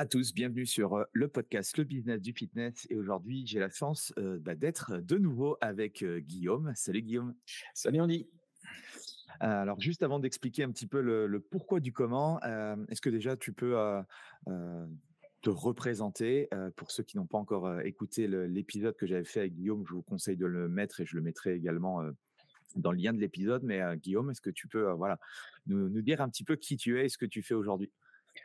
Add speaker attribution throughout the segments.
Speaker 1: à tous, bienvenue sur euh, le podcast Le Business du Fitness. Et aujourd'hui, j'ai la chance euh, bah, d'être de nouveau avec euh, Guillaume. Salut Guillaume.
Speaker 2: Salut Andy.
Speaker 1: Alors, juste avant d'expliquer un petit peu le, pourquoi du comment, est-ce que déjà tu peux te représenter. pour ceux qui n'ont pas encore écouté l'épisode que j'avais fait avec Guillaume, je vous conseille de le mettre et je le mettrai également dans le lien de l'épisode. Mais Guillaume, est-ce que tu peux voilà, nous, nous, dire un petit peu qui tu es et ce que tu fais aujourd'hui?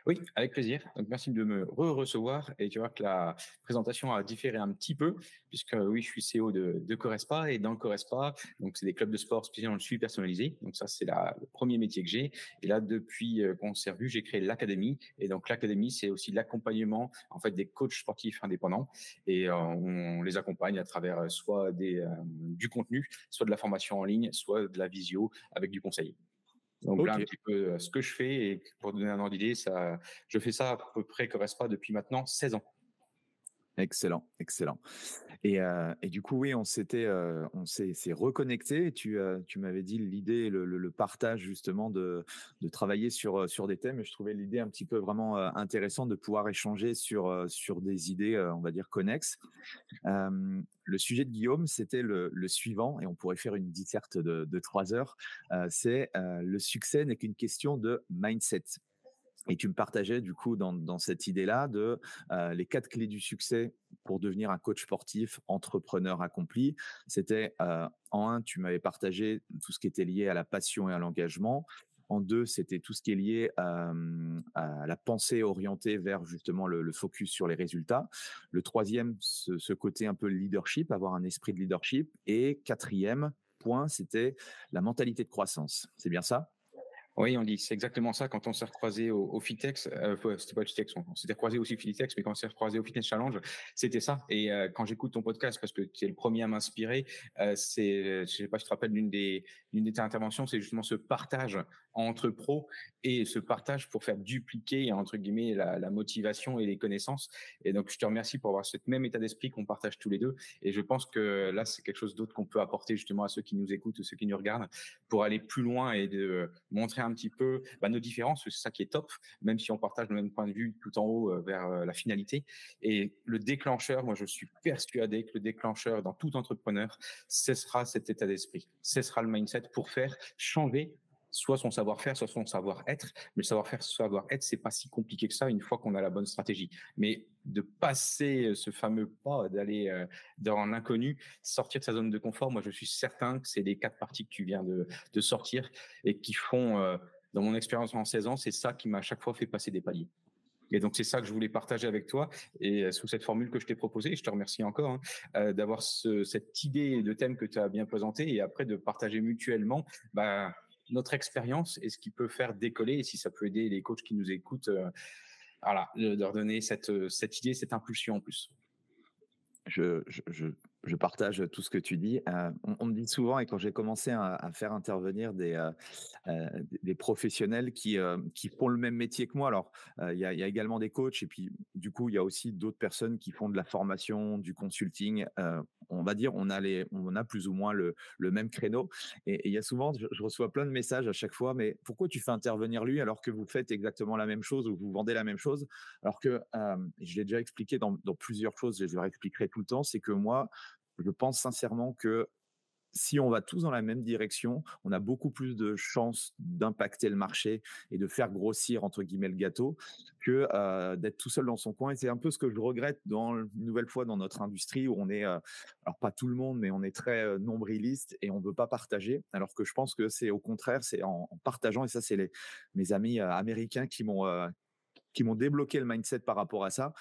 Speaker 2: Oui, avec plaisir. Donc, merci de me re-recevoir. Et tu vois que la présentation a différé un petit peu, puisque oui, je suis CEO de, de. Et dans le Corespa, donc c'est des clubs de sport spécialisés dans suivi personnalisé. Donc, ça, c'est le premier métier que j'ai. Et là, depuis euh, qu'on s'est revu, j'ai créé l'académie. Et donc, l'académie, c'est aussi l'accompagnement, en fait, des coachs sportifs indépendants. Et euh, on les accompagne à travers euh, soit du contenu, soit de la formation en ligne, soit de la visio avec du conseil. Donc voilà un petit peu ce que je fais et pour donner un ordre d'idée, ça, je fais ça à peu près pas depuis maintenant 16 ans.
Speaker 1: Excellent, excellent. Et, et, du coup, oui, on s'était, on s'est, reconnecté. Tu, tu m'avais dit l'idée, le, le, partage justement de, travailler sur des thèmes. Je trouvais l'idée un petit peu vraiment intéressante de pouvoir échanger sur des idées, on va dire connexes. le sujet de Guillaume, c'était le, suivant, et on pourrait faire une disserte de trois heures. c'est le succès n'est qu'une question de mindset. Et tu me partageais du coup dans, cette idée-là de les quatre clés du succès pour devenir un coach sportif, entrepreneur accompli. C'était en un, tu m'avais partagé tout ce qui était lié à la passion et à l'engagement. En deux, c'était tout ce qui est lié à, la pensée orientée vers justement le, focus sur les résultats. Le troisième, ce, ce, côté un peu leadership, avoir un esprit de leadership. Et quatrième point, c'était la mentalité de croissance. C'est bien ça?
Speaker 2: Oui, on dit, c'est exactement ça. Quand on s'est recroisé au, au Fitex, euh, c'était pas le Fitex, on, s'était croisé aussi au Fitex, mais quand on s'est recroisé au Fitness Challenge, c'était ça. Et euh, quand j'écoute ton podcast, parce que tu es le premier à m'inspirer, euh, c'est, je sais pas, je te rappelle l'une des, des interventions, c'est justement ce partage entre pros et ce partage pour faire dupliquer entre guillemets la, motivation et les connaissances. Et donc, je te remercie pour avoir ce même état d'esprit qu'on partage tous les deux. Et je pense que là, c'est quelque chose d'autre qu'on peut apporter justement à ceux qui nous écoutent ou ceux qui nous regardent pour aller plus loin et de montrer un petit peu bah, nos différences, c'est ça qui est top, même si on partage le même point de vue tout en haut euh, vers euh, la finalité. Et le déclencheur, moi je suis persuadé que le déclencheur dans tout entrepreneur, ce sera cet état d'esprit, ce sera le mindset pour faire changer soit son savoir-faire, soit son savoir-être. Mais le savoir-faire, savoir-être, c'est pas si compliqué que ça une fois qu'on a la bonne stratégie. Mais de passer ce fameux pas, d'aller euh, dans l'inconnu, sortir de sa zone de confort, moi je suis certain que c'est les quatre parties que tu viens de, sortir et qui font, euh, dans mon expérience en 16 ans, c'est ça qui m'a à chaque fois fait passer des paliers. Et donc c'est ça que je voulais partager avec toi et euh, sous cette formule que je t'ai proposée, je te remercie encore hein, d'avoir ce, cette idée de thème que tu as bien présenté et après de partager mutuellement bah, notre expérience et ce qui peut faire décoller et si ça peut aider les coachs qui nous écoutent, euh, voilà, de leur donner cette, euh, cette idée, cette impulsion en plus.
Speaker 1: Je, je, je partage tout ce que tu dis. Euh, on, me dit souvent, et quand j'ai commencé à, faire intervenir des, euh, euh, professionnels qui, font le même métier que moi, alors il y, a, également des coachs, et puis du coup, il y a aussi d'autres personnes qui font de la formation, du consulting. on va dire, on a, plus ou moins le, le même créneau. Et il y a souvent, je, reçois plein de messages à chaque fois, mais pourquoi tu fais intervenir lui alors que vous faites exactement la même chose ou vous vendez la même chose? Alors que, je l'ai déjà expliqué dans, dans plusieurs choses, je leur expliquerai tout le temps, c'est que moi, je pense sincèrement que si on va tous dans la même direction, on a beaucoup plus de chances d'impacter le marché et de faire grossir entre guillemets le gâteau que d'être tout seul dans son coin. Et c'est un peu ce que je regrette dans une nouvelle fois dans notre industrie où on est, alors pas tout le monde, mais on est très nombriliste et on ne veut pas partager. Alors que je pense que c'est au contraire, c'est en, partageant. Et ça, c'est les mes amis américains qui m'ont qui m'ont débloqué le mindset par rapport à ça.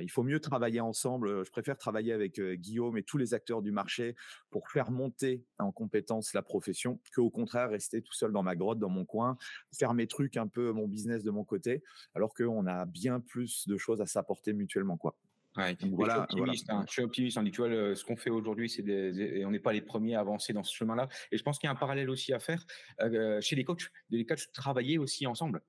Speaker 1: il faut mieux travailler ensemble. Je préfère travailler avec Guillaume et tous les acteurs du marché pour faire monter en compétence la profession qu'au contraire rester tout seul dans ma grotte, dans mon coin, faire mes trucs un peu mon business de mon côté, alors qu'on a bien plus de choses à s'apporter mutuellement, quoi.
Speaker 2: voilà, je suis optimiste. Hein. Je suis optimiste. On dit, tu vois, ce qu'on fait aujourd'hui, c'est et on n'est pas les premiers à avancer dans ce chemin-là. Et je pense qu'il y a un parallèle aussi à faire euh, chez les coachs, de les coachs travailler aussi ensemble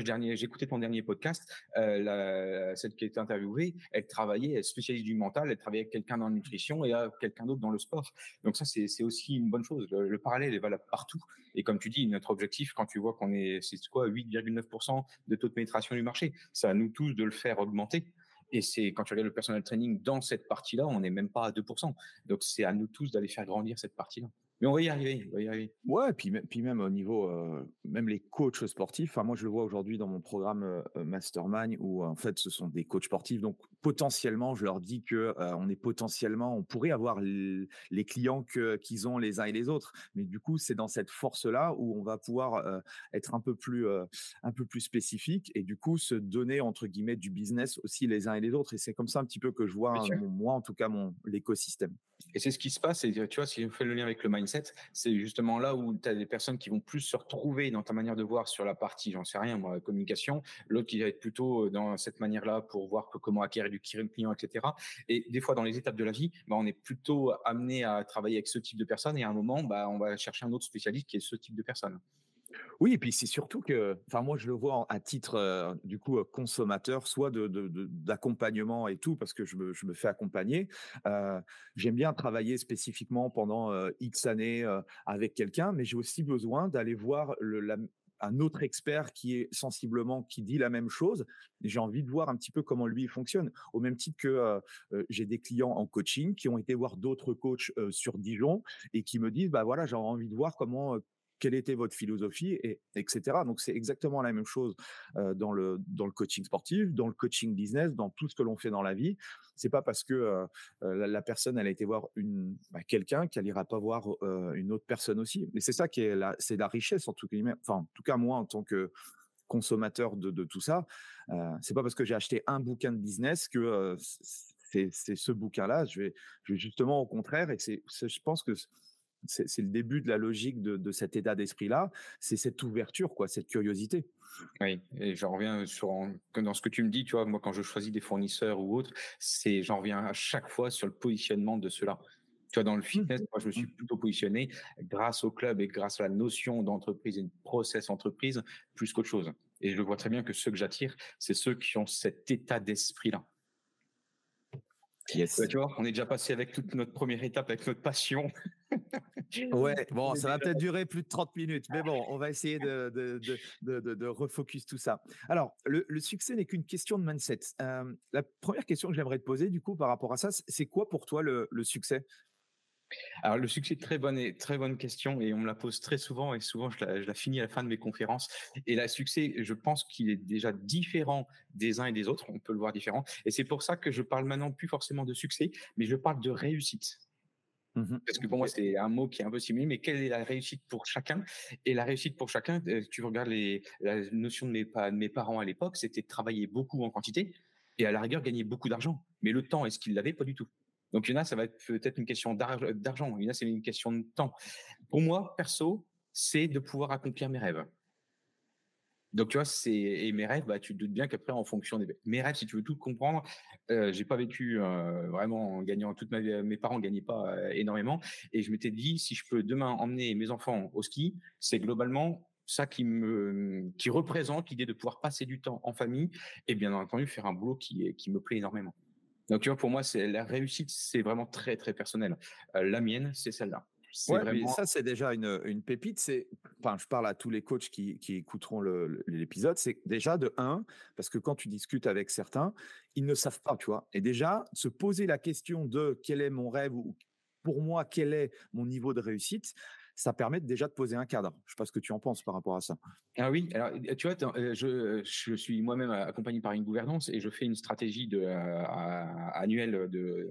Speaker 2: j'ai écouté ton dernier podcast, euh, celle qui été interviewée, elle travaillait, elle spécialiste du mental, elle travaillait avec quelqu'un dans la nutrition et quelqu'un d'autre dans le sport. Donc ça, c'est aussi une bonne chose. Le, parallèle est valable partout. Et comme tu dis, notre objectif, quand tu vois qu'on est, c'est quoi, 8,9% de taux de pénétration du marché, c'est à nous tous de le faire augmenter. Et c'est quand tu regardes le personal training dans cette partie-là, on n'est même pas à 2%. Donc c'est à nous tous d'aller faire grandir cette partie-là. Mais on va y arriver, on va y arriver.
Speaker 1: Ouais, puis, puis même au niveau, euh, même les coachs sportifs, enfin moi je le vois aujourd'hui dans mon programme euh, euh, Mastermind où en fait ce sont des coachs sportifs, donc potentiellement je leur dis que on est potentiellement, on pourrait avoir les clients que qu'ils ont les uns et les autres, mais du coup c'est dans cette force là où on va pouvoir être un peu plus un peu plus spécifique et du coup se donner entre guillemets du business aussi les uns et les autres et c'est comme ça un petit peu que je vois moi en tout cas mon l'écosystème.
Speaker 2: Et c'est ce qui se passe et tu vois si on fait le lien avec le mindset c'est justement là où tu as des personnes qui vont plus se retrouver dans ta manière de voir sur la partie, j'en sais rien, moi, communication, l'autre qui va être plutôt euh, dans cette manière-là pour voir comment acquérir du client, etc. Et des fois, dans les étapes de la vie, bah, on est plutôt amené à travailler avec ce type de personnes et à un moment, bah, on va chercher un autre spécialiste qui est ce type de personne.
Speaker 1: Oui, et puis c'est surtout que, enfin moi je le vois à titre du coup consommateur, soit de, d'accompagnement et tout, parce que je me, je me fais accompagner. j'aime bien travailler spécifiquement pendant X années avec quelqu'un, mais j'ai aussi besoin d'aller voir le, un autre expert qui est sensiblement qui dit la même chose. J'ai envie de voir un petit peu comment lui fonctionne. Au même titre que j'ai des clients en coaching qui ont été voir d'autres coachs sur Dijon et qui me disent bah voilà j'ai envie de voir comment quelle était votre philosophie, et, etc. Donc c'est exactement la même chose dans, le, dans le coaching sportif, dans le coaching business, dans tout ce que l'on fait dans la vie. C'est pas parce que la, personne elle a été voir une bah, quelqu'un qu'elle ira pas voir une autre personne aussi. Mais c'est ça qui est la, c'est la richesse en tout cas. Moi en tant que consommateur de, tout ça, c'est pas parce que j'ai acheté un bouquin de business que c'est ce bouquin-là. Je vais, je vais justement au contraire, et c'est, je pense que c'est le début de la logique de, cet état d'esprit-là, c'est cette ouverture, quoi, cette curiosité.
Speaker 2: Oui, et j'en reviens sur dans ce que tu me dis, tu vois, moi quand je choisis des fournisseurs ou autres, c'est j'en reviens à chaque fois sur le positionnement de cela. Tu vois, dans le mmh. fitness, moi, je me suis mmh. plutôt positionné grâce au club et grâce à la notion d'entreprise et de process entreprise plus qu'autre chose. Et je vois très bien que ceux que j'attire, c'est ceux qui ont cet état d'esprit-là.
Speaker 1: Yes.
Speaker 2: tu vois, on est déjà passé avec toute notre première étape, avec notre passion.
Speaker 1: Ouais, bon, ça va peut-être durer plus de 30 minutes, mais bon, on va essayer de, de, de, de, refocus tout ça. Alors, le, succès n'est qu'une question de mindset. Euh, la première question que j'aimerais te poser, du coup, par rapport à ça, c'est quoi pour toi le, le succès?
Speaker 2: Alors le succès, très bonne et très bonne question et on me la pose très souvent et souvent je la, finis à la fin de mes conférences. Et le succès, je pense qu'il est déjà différent des uns et des autres. On peut le voir différent et c'est pour ça que je parle maintenant plus forcément de succès, mais je parle de réussite. Mmh Parce que pour moi, c'est un mot qui est un peu similaire, mais quelle est la réussite pour chacun? Et la réussite pour chacun, tu regardes les, la notion de mes, de mes parents à l'époque, c'était de travailler beaucoup en quantité et à la rigueur gagner beaucoup d'argent. Mais le temps, est-ce qu'ils l'avaient? Pas du tout. Donc, il y en a, ça va être peut-être une question d'argent. Il y en a, c'est une question de temps. Pour moi, perso, c'est de pouvoir accomplir mes rêves. Donc, tu vois, c'est et mes rêves, bah, tu te doutes bien qu'après, en fonction des mes rêves, si tu veux tout comprendre, euh, j'ai pas vécu euh, vraiment en gagnant toute ma. Mes parents gagnaient pas euh, énormément, et je m'étais dit, si je peux demain emmener mes enfants au ski, c'est globalement ça qui me qui représente l'idée de pouvoir passer du temps en famille et bien entendu faire un boulot qui qui me plaît énormément. Donc, tu vois, pour moi, c'est la réussite, c'est vraiment très, très personnel. Euh, la mienne, c'est celle-là.
Speaker 1: Ouais, ça, c'est déjà une, une pépite. C'est, enfin, je parle à tous les coachs qui, qui écouteront l'épisode. C'est déjà de un, parce que quand tu discutes avec certains, ils ne savent pas, tu vois. Et déjà, se poser la question de quel est mon rêve ou pour moi, quel est mon niveau de réussite, ça permet déjà de poser un cadre. Je sais pas ce que tu en penses par rapport à ça.
Speaker 2: Ah oui, alors tu vois, euh, je, je suis moi-même accompagné par une gouvernance et je fais une stratégie de, euh, annuelle de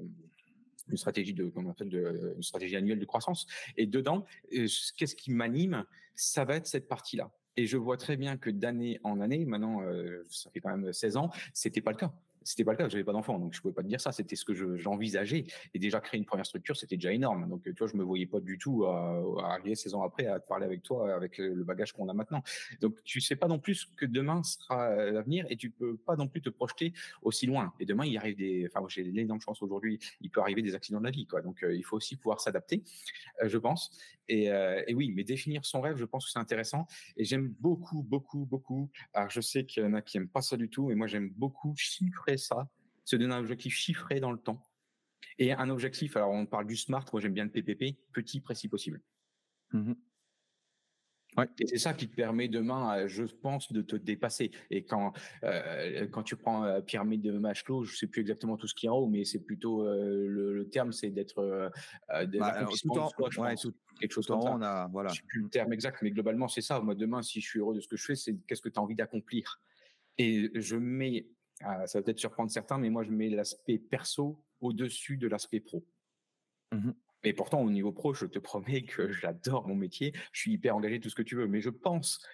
Speaker 2: une stratégie de on appelle une stratégie annuelle de croissance. Et dedans euh, qu'est-ce qui m'anime ça va être cette partie là Et je vois très bien que d'année en année, maintenant, ça fait quand même 16 ans, c'était pas le cas c'était pas le cas, j'avais pas d'enfant, donc je pouvais pas te dire ça. C'était ce que j'envisageais. et déjà créer une première structure, c'était déjà énorme. Donc tu vois, je me voyais pas du tout à, arriver 16 ans après à te parler avec toi avec le bagage qu'on a maintenant. Donc tu sais pas non plus que demain sera euh, l'avenir et tu peux pas non plus te projeter aussi loin. Et demain, il arrive des, enfin j'ai l'énorme chance aujourd'hui, il peut arriver des accidents de la vie, quoi. Donc euh, il faut aussi pouvoir s'adapter, euh, je pense. Et, et, oui, mais définir son rêve, je pense que c'est intéressant. Et j'aime beaucoup, beaucoup, beaucoup. Alors je sais qu'il y en a qui aiment pas ça du tout, mais moi j'aime beaucoup chiffrer ça, se donner un objectif chiffré dans le temps. Et un objectif, alors on parle du SMART, moi j'aime bien le PPP, petit, précis possible. Mmh ouais. Et c'est ça qui te permet demain, je pense, de te dépasser. Et quand euh, quand tu prends la pyramide de Maslow, je sais plus exactement tout ce qui est en haut, mais c'est plutôt euh, le, terme, c'est d'être euh, bah, tout en, quelque chose comme ça. On a, voilà. Je sais plus le terme exact, mais globalement c'est ça. Moi demain, si je suis heureux de ce que je fais, c'est qu'est-ce que tu as envie d'accomplir. Et je mets ah, ça va peut-être surprendre certains, mais moi, je mets l'aspect perso au-dessus de l'aspect pro. Mmh et pourtant, au niveau pro, je te promets que j'adore mon métier, je suis hyper engagé, tout ce que tu veux. Mais je pense,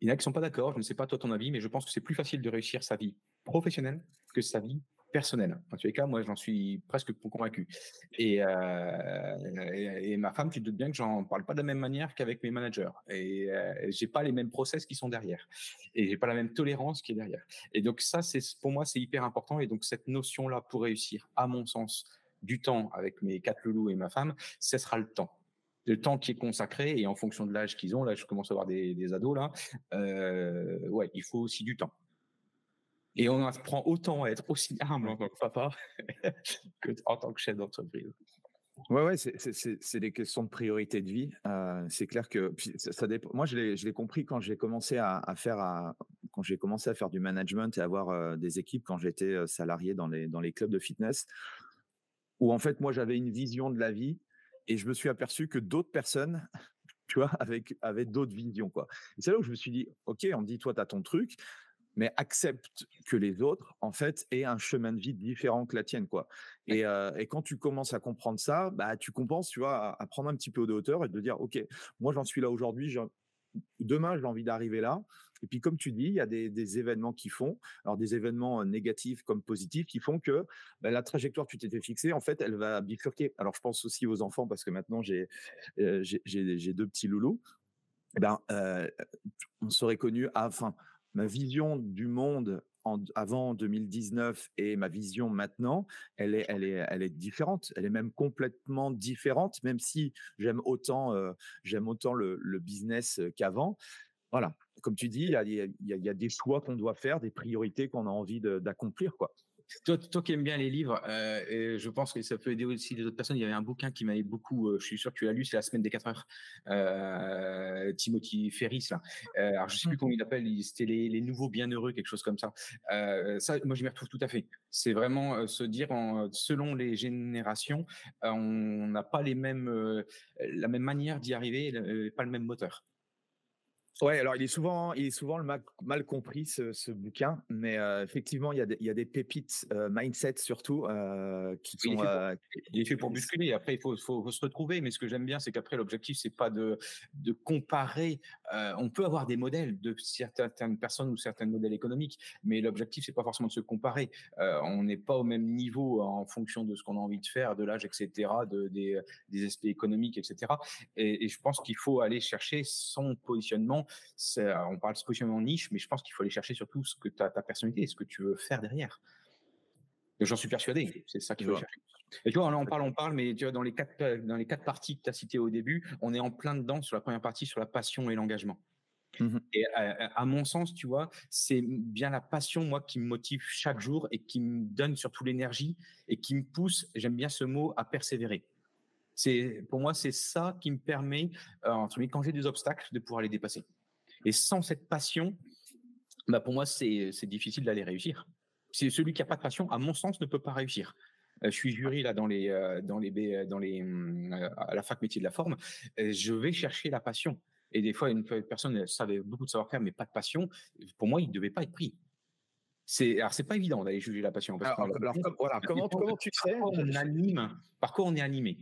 Speaker 2: il y en a qui sont pas d'accord, je ne sais pas toi ton avis, mais je pense que c'est plus facile de réussir sa vie professionnelle que sa vie personnel. En tous les cas, moi, j'en suis presque convaincu. Euh, et, ma femme, tu te doutes bien que j'en parle pas de la même manière qu'avec mes managers. Et euh, j'ai pas les mêmes process qui sont derrière. Et j'ai pas la même tolérance qui est derrière. Et donc ça, c'est pour moi, c'est hyper important. Et donc cette notion-là, pour réussir, à mon sens, du temps avec mes quatre loulous et ma femme, ce sera le temps le temps qui est consacré et en fonction de l'âge qu'ils ont, là je commence à avoir des, des ados là, euh, ouais, il faut aussi du temps. Et on apprend autant à être aussi humble en tant que papa que en tant que chef d'entreprise.
Speaker 1: Ouais, ouais, c'est des questions de priorité de vie. Euh, c'est clair que ça, dépend. Moi, je l'ai compris quand j'ai commencé à, faire à, quand j'ai commencé à faire du management et avoir euh, des équipes quand j'étais euh, salarié dans les dans les clubs de fitness, où en fait moi j'avais une vision de la vie et je me suis aperçu que d'autres personnes tu vois, avec, avec d'autres visions, quoi. Et c'est là où je me suis dit, OK, on dit, toi, tu as ton truc, mais accepte que les autres, en fait, aient un chemin de vie différent que la tienne, quoi. Et, euh, et quand tu commences à comprendre ça, bah, tu commences, tu vois, à, prendre un petit peu de hauteur et de dire, OK, moi, j'en suis là aujourd'hui, demain, j'ai envie d'arriver là. Et puis, comme tu dis, il y a des, des, événements qui font, alors des événements négatifs comme positifs, qui font que bah, la trajectoire que tu t'étais fixée, en fait, elle va bifurquer. Alors, je pense aussi aux enfants parce que maintenant, j'ai euh, j'ai deux petits loulous. Eh ben, euh, on serait connu à, enfin, ma vision du monde avant 2019 et ma vision maintenant, elle est, différente. Elle est même complètement différente, même si j'aime autant, euh, le, business qu'avant. Voilà, comme tu dis, il y a, y a des choix qu'on doit faire, des priorités qu'on a envie d'accomplir, quoi.
Speaker 2: Toi, toi qui aimes bien les livres, euh, et je pense que ça peut aider aussi les autres personnes. Il y avait un bouquin qui m'avait beaucoup, euh, je suis sûr que tu l'as lu, c'est La semaine des 4 heures, euh, Timothy Ferris. Là. Euh, alors, je sais plus comment il appelle, c'était les, les, nouveaux bienheureux, quelque chose comme ça. Ça, moi, je m'y retrouve tout à fait. C'est vraiment se dire, en, selon les générations, on n'a pas les mêmes, la même manière d'y arriver, pas le même moteur.
Speaker 1: Ouais, alors il est souvent, il est souvent le mal, mal compris ce, ce, bouquin, mais euh, effectivement il y, a des, il y a des pépites euh, mindset surtout euh, qui sont.
Speaker 2: Il est fait pour, il est fait pour bousculer. Après il faut, faut, faut, se retrouver, mais ce que j'aime bien c'est qu'après l'objectif c'est pas de, de comparer. On peut avoir des modèles de certaines personnes ou certains modèles économiques, mais l'objectif c'est pas forcément de se comparer. on n'est pas au même niveau en fonction de ce qu'on a envie de faire, de l'âge, etc., de, des, aspects économiques, etc. Et, je pense qu'il faut aller chercher son positionnement on parle de positionnement niche, mais je pense qu'il faut aller chercher surtout ce que ta personnalité, ce que tu veux faire derrière. J'en suis persuadé, c'est ça qu'il faut. Et tu vois, là, on parle, on parle, mais tu vois, dans les quatre, dans les quatre parties que tu as citées au début, on est en plein dedans sur la première partie, sur la passion et l'engagement. Mmh et à, mon sens, tu vois, c'est bien la passion, moi, qui me motive chaque jour et qui me donne surtout l'énergie et qui me pousse, j'aime bien ce mot, à persévérer. C'est pour moi, c'est ça qui me permet, euh, quand j'ai des obstacles, de pouvoir les dépasser. Et sans cette passion, bah pour moi, c'est difficile d'aller réussir. C'est celui qui a pas de passion, à mon sens, ne peut pas réussir. Euh, je suis jury là dans les euh, dans les dans les à la fac métier de la forme. Je vais chercher la passion. Et des fois, une personne savait beaucoup de savoir-faire, mais pas de passion. Pour moi, il ne devait pas être pris. C'est alors c'est pas évident d'aller juger la passion.
Speaker 1: alors, voilà, comment, comment tu sais?
Speaker 2: on anime, par quoi on est animé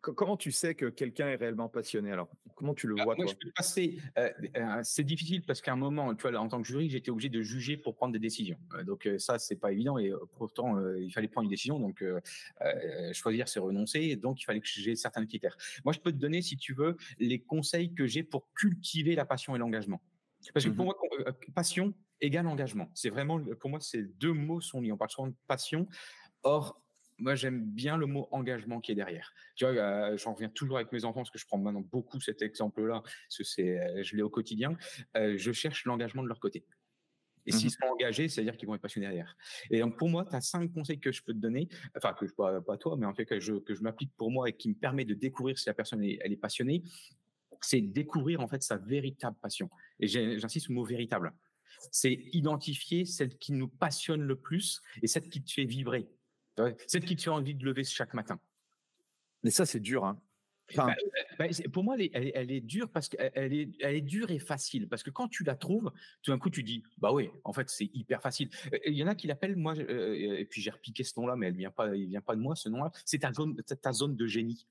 Speaker 1: comment tu sais que quelqu'un est réellement passionné alors? Comment tu le vois moi,
Speaker 2: je peux passer. Euh, euh, c'est difficile parce qu'à un moment, tu vois, en tant que jury, j'étais obligé de juger pour prendre des décisions. Euh, donc ça, c'est pas évident et pourtant il fallait prendre une décision. Donc choisir, c'est renoncer. Donc il fallait que j'ai certains critères. Moi, je peux te donner, si tu veux, les conseils que j'ai pour cultiver la passion et l'engagement. Parce que pour mmh moi, passion égale engagement. C'est vraiment, pour moi, ces deux mots sont liés. On parle souvent de passion. Or, moi, j'aime bien le mot engagement qui est derrière. Tu vois, euh, j'en reviens toujours avec mes enfants parce que je prends maintenant beaucoup cet exemple-là, parce que c'est, euh, je l'ai au quotidien. Euh, je cherche l'engagement de leur côté. Et s'ils mmh sont engagés, c'est-à-dire qu'ils vont être passionnés derrière. Et donc, pour moi, tu as cinq conseils que je peux te donner, enfin, que je pas, pas toi, mais en fait, que je, que je m'applique pour moi et qui me permet de découvrir si la personne est, elle est passionnée. C'est découvrir, en fait, sa véritable passion. Et j'insiste sur le mot véritable. C'est identifier celle qui nous passionne le plus et celle qui te fait vibrer. Celle qui te fait envie de lever chaque matin.
Speaker 1: Mais ça, c'est dur. Hein.
Speaker 2: Bah, bah, pour moi, elle est, dure parce qu'elle est, elle est dure et facile. Parce que quand tu la trouves, tout d'un coup, tu dis, bah oui, en fait, c'est hyper facile. Il y en a qui l'appellent, moi, et puis j'ai repiqué ce nom-là, mais elle vient pas, il vient pas de moi, ce nom-là. C'est ta zone, ta zone de génie.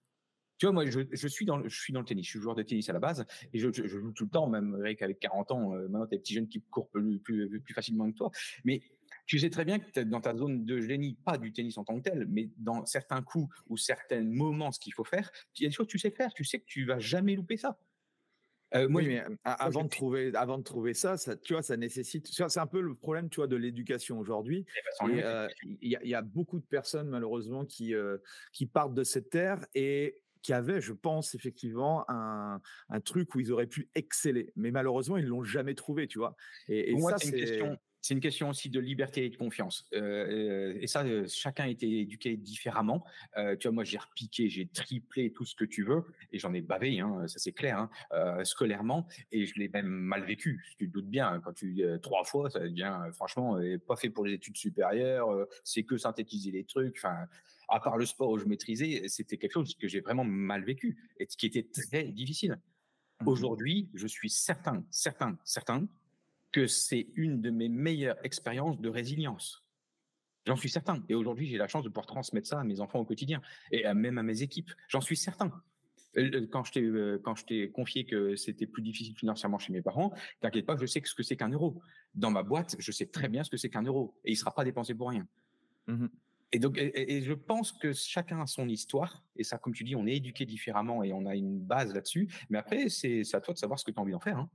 Speaker 2: Tu vois, moi, je, suis dans, je suis dans le tennis. Je suis joueur de tennis à la base et je, joue tout le temps, même avec, avec 40 ans. Euh, maintenant, t'as des petits jeunes qui courent plus, plus, plus facilement que toi. Mais tu sais très bien que tu es dans ta zone de génie, pas du tennis en tant que tel, mais dans certains coups ou certains moments, ce qu'il faut faire, il y a des choses que tu sais faire? Tu sais que tu vas jamais louper ça.
Speaker 1: Euh, oui, mais avant de trouver, avant de trouver ça, ça, tu vois, ça nécessite. C'est un peu le problème, tu vois, de l'éducation aujourd'hui. Eh ben, euh, il y, a beaucoup de personnes malheureusement qui euh, qui partent de cette terre et qui avaient, je pense, effectivement, un, un, truc où ils auraient pu exceller. Mais malheureusement, ils l'ont jamais trouvé, tu vois.
Speaker 2: Et, et ça, c'est une question c'est une question aussi de liberté et de confiance. Euh, euh, et ça, euh, chacun a été éduqué différemment. tu vois, moi, j'ai repiqué, j'ai triplé tout ce que tu veux, et j'en ai bavé, hein, ça c'est clair, hein, scolairement, et je l'ai même mal vécu. Tu te doutes bien, hein, quand tu trois fois, ça devient franchement pas fait pour les études supérieures. c'est que synthétiser les trucs. Enfin, à part le sport où je maîtrisais, c'était quelque chose que j'ai vraiment mal vécu et qui était très difficile. Mmh Aujourd'hui, je suis certain, certain, certain que c'est une de mes meilleures expériences de résilience. J'en suis certain. Et aujourd'hui, j'ai la chance de pouvoir transmettre ça à mes enfants au quotidien et même à mes équipes. J'en suis certain. Euh, quand je t'ai euh, quand je t'ai confié que c'était plus difficile financièrement chez mes parents, t'inquiète pas, je sais ce que c'est qu'un euro. Dans ma boîte, je sais très bien ce que c'est qu'un euro et il sera pas dépensé pour rien. Mmh et donc, et, je pense que chacun a son histoire. Et ça, comme tu dis, on est éduqué différemment et on a une base là-dessus. Mais après, c'est à toi de savoir ce que tu as envie d'en faire. Hein.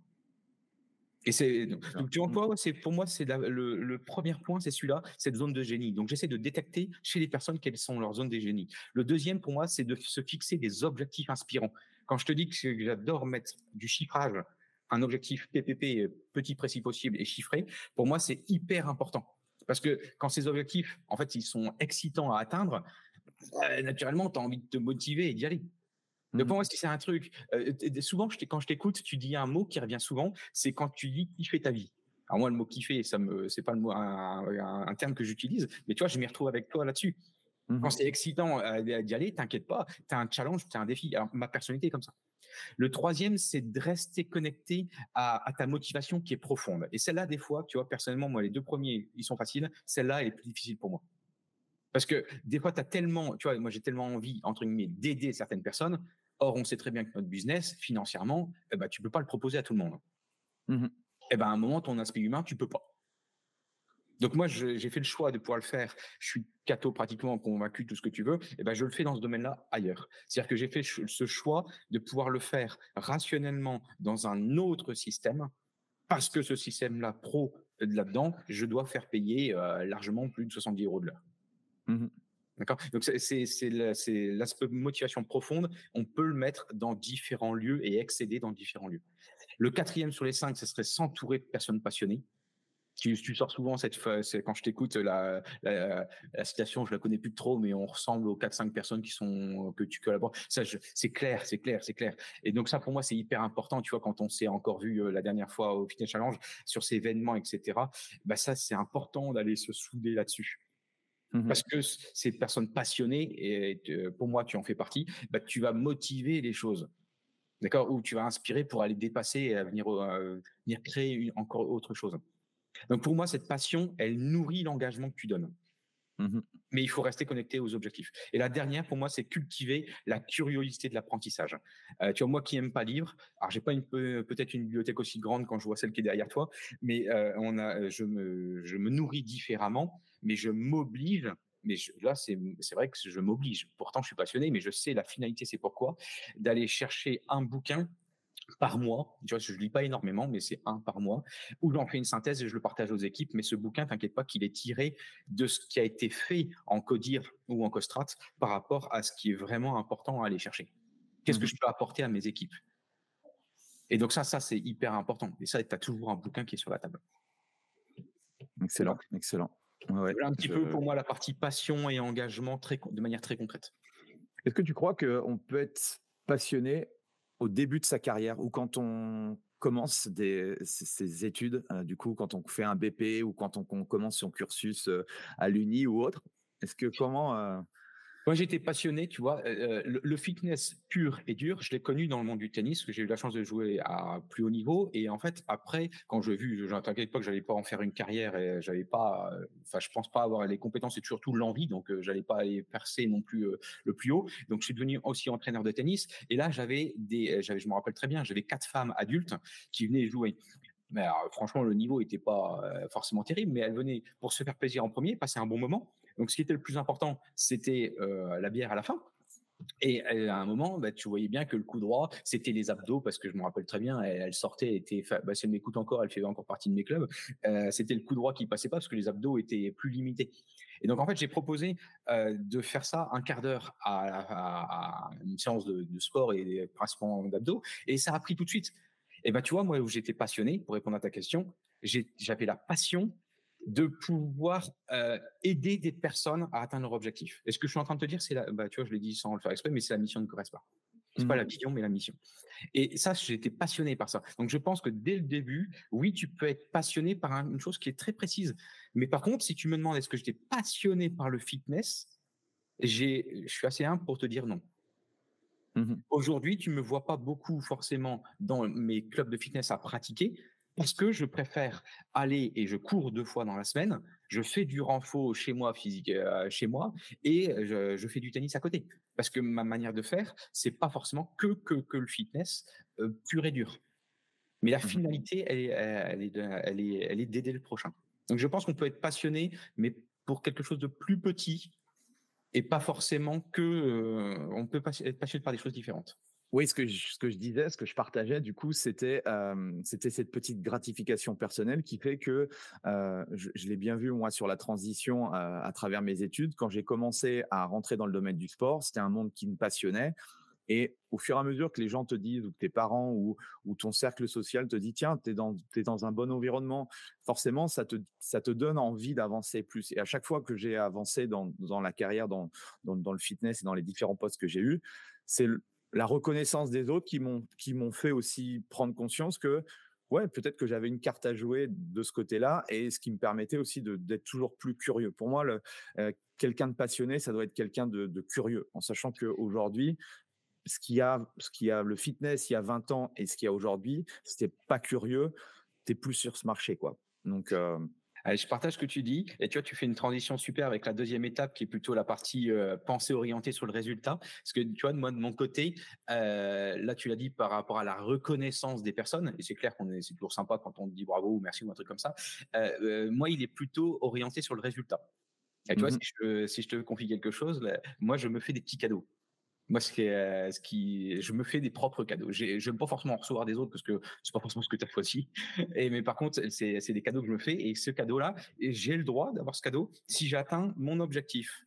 Speaker 2: Et c'est donc, tu vois mmh. c'est pour moi c'est le, premier point c'est celui-là, cette zone de génie. Donc j'essaie de détecter chez les personnes quelles sont leurs zones de génie. Le deuxième pour moi c'est de se fixer des objectifs inspirants. Quand je te dis que j'adore mettre du chiffrage, un objectif PPP petit précis possible et chiffré, pour moi c'est hyper important parce que quand ces objectifs en fait ils sont excitants à atteindre, euh, naturellement tu as envie de te motiver et d'y aller. Donc pour mmh. moi, si c'est un truc, souvent quand je t'écoute, tu dis un mot qui revient souvent, c'est quand tu dis kiffer ta vie. Alors moi, le mot kiffer, ça me, c'est pas le mot, un, terme que j'utilise, mais tu vois, je m'y retrouve avec toi là-dessus. Quand mmh c'est excitant d'y aller, t'inquiète pas, tu as un challenge, tu as un défi. Alors, ma personnalité est comme ça. Le troisième, c'est de rester connecté à, à, ta motivation qui est profonde. Et celle-là, des fois, tu vois, personnellement, moi, les deux premiers, ils sont faciles. Celle-là, elle est plus difficile pour moi. Parce que des fois, tu as tellement, tu vois, moi, j'ai tellement envie, entre guillemets, d'aider certaines personnes Or, on sait très bien que notre business, financièrement, eh ben, tu peux pas le proposer à tout le monde. Mmh eh ben, à un moment, ton aspect humain, tu peux pas. Donc moi, j'ai fait le choix de pouvoir le faire. Je suis catho pratiquement convaincu, tout ce que tu veux. Eh ben, je le fais dans ce domaine-là ailleurs. C'est-à-dire que j'ai fait ce choix de pouvoir le faire rationnellement dans un autre système, parce que ce système-là pro là-dedans, je dois faire payer euh, largement plus de 70 euros de l'heure. Mmh D'accord? Donc, c'est l'aspect motivation profonde. On peut le mettre dans différents lieux et excéder dans différents lieux. Le quatrième sur les cinq, ce serait s'entourer de personnes passionnées. Tu, sors souvent cette quand je t'écoute la, citation, je la connais plus trop, mais on ressemble aux 4-5 personnes qui sont que tu collabores. Ça, c'est clair, c'est clair, c'est clair. Et donc ça, pour moi, c'est hyper important. Tu vois, quand on s'est encore vu euh, la dernière fois au Fitness Challenge sur ces événements, etc. Bah ça, c'est important d'aller se souder là-dessus. Mmh Parce que ces personnes passionnées, et pour moi, tu en fais partie, bah, tu vas motiver les choses. D'accord? Ou tu vas inspirer pour aller dépasser et venir, euh, venir créer encore autre chose. Donc pour moi, cette passion, elle nourrit l'engagement que tu donnes. Mmh Mais il faut rester connecté aux objectifs. Et la dernière, pour moi, c'est cultiver la curiosité de l'apprentissage. Euh, tu vois, moi qui aime pas lire, alors j'ai pas une, peut-être une bibliothèque aussi grande quand je vois celle qui est derrière toi, mais euh, on a, je me, je me nourris différemment, mais je m'oblige mais là, c'est vrai que je m'oblige. Pourtant, je suis passionné, mais je sais la finalité, c'est pourquoi, d'aller chercher un bouquin par mois. Tu vois, je lis pas énormément, mais c'est un par mois, où j'en fais une synthèse et je le partage aux équipes. Mais ce bouquin, t'inquiète pas qu'il est tiré de ce qui a été fait en CODIR ou en COSTRAT par rapport à ce qui est vraiment important à aller chercher. Qu'est-ce que mmh je peux apporter à mes équipes? Et donc ça, ça c'est hyper important. Et ça, tu as toujours un bouquin qui est sur la table.
Speaker 1: Excellent, excellent.
Speaker 2: Ouais, un petit peu pour moi la partie passion et engagement très, de manière très concrète.
Speaker 1: Est-ce que tu crois qu'on peut être passionné au début de sa carrière ou quand on commence des, ses, études, euh, du coup, quand on fait un BP ou quand on, commence son cursus euh, à l'Uni ou autre? Est-ce que comment euh,
Speaker 2: moi, j'étais passionné, tu vois. Euh, euh, le, fitness pur et dur, je l'ai connu dans le monde du tennis, que j'ai eu la chance de jouer à plus haut niveau. Et en fait, après, quand je vu, j'entendais pas que j'allais pas en faire une carrière et j'avais pas, euh, enfin, je pense pas avoir les compétences et surtout l'envie, donc j'allais pas aller percer non plus le plus haut. Donc, je suis devenu aussi entraîneur de tennis. Et là, j'avais des, je me rappelle très bien, j'avais quatre femmes adultes qui venaient jouer. Mais franchement, le niveau était pas forcément terrible, mais elles venaient pour se faire plaisir en premier, passer un bon moment. Donc, ce qui était le plus important, c'était la bière à la fin. Et à un moment, bah, tu voyais bien que le coup droit, c'était les abdos, parce que je me rappelle très bien, elle, sortait, elle était, bah, si elle m'écoute encore, elle fait encore partie de mes clubs. c'était le coup droit qui passait pas parce que les abdos étaient plus limités. Et donc en fait, j'ai proposé de faire ça un quart d'heure à, une séance de, sport et principalement d'abdos, et ça a pris tout de suite. Et ben tu vois, moi où j'étais passionné, pour répondre à ta question, j'avais la passion de pouvoir euh, aider des personnes à atteindre leur objectif. Et ce que je suis en train de te dire, c'est la, bah, tu vois, je l'ai dit sans le faire exprès, mais c'est la mission de Correspa. C'est pas la mmh. vision, mais la mission. Et ça, j'étais passionné par ça. Donc, je pense que dès le début, oui, tu peux être passionné par une chose qui est très précise. Mais par contre, si tu me demandes est-ce que j'étais passionné par le fitness, j'ai, je suis assez humble pour te dire non. Mmh Aujourd'hui, tu me vois pas beaucoup forcément dans mes clubs de fitness à pratiquer parce que je préfère aller et je cours deux fois dans la semaine, je fais du renfort chez moi physique euh, chez moi et je, fais du tennis à côté parce que ma manière de faire c'est pas forcément que que, que le fitness euh, pur et dur. Mais la mmh finalité elle est elle est elle est elle est d'aider le prochain. Donc je pense qu'on peut être passionné mais pour quelque chose de plus petit et pas forcément que euh, on peut être passionné par des choses différentes.
Speaker 1: Oui, ce que, je, disais, ce que je partageais, du coup, c'était cette petite gratification personnelle qui fait que je, l'ai bien vu moi sur la transition à travers mes études. Quand j'ai commencé à rentrer dans le domaine du sport, c'était un monde qui me passionnait. Et au fur et à mesure que les gens te disent, ou que tes parents ou, ton cercle social te dit, tiens, tu es dans, dans un bon environnement, forcément, ça te, donne envie d'avancer plus. Et à chaque fois que j'ai avancé dans, la carrière, dans, dans, dans, le fitness et dans les différents postes que j'ai eus, c'est la reconnaissance des autres qui m'ont qui m'ont fait aussi prendre conscience que ouais peut-être que j'avais une carte à jouer de ce côté-là et ce qui me permettait aussi d'être toujours plus curieux. Pour moi, euh, quelqu'un de passionné, ça doit être quelqu'un de, curieux, en sachant qu'aujourd'hui, ce qu'il y a, ce qu'il y a le fitness il y a 20 ans et ce qu'il y a aujourd'hui, t'es pas curieux, t'es plus sur ce marché quoi. Donc euh,
Speaker 2: je partage ce que tu dis. Et tu vois, tu fais une transition super avec la deuxième étape qui est plutôt la partie euh, pensée orientée sur le résultat. Parce que tu vois, de moi, de mon côté, euh, là, tu l'as dit par rapport à la reconnaissance des personnes. Et c'est clair qu'on est, c'est toujours sympa quand on dit bravo ou merci ou un truc comme ça. Euh, moi, il est plutôt orienté sur le résultat. Et tu vois, mmh si je, si je te confie quelque chose, moi, je me fais des petits cadeaux. Moi, ce qui, ce qui, je me fais des propres cadeaux. Je n'aime pas forcément en recevoir des autres parce que c'est pas forcément ce que tu as choisi. Et mais par contre, c'est, c'est des cadeaux que je me fais et ce cadeau-là, j'ai le droit d'avoir ce cadeau si j'atteins mon objectif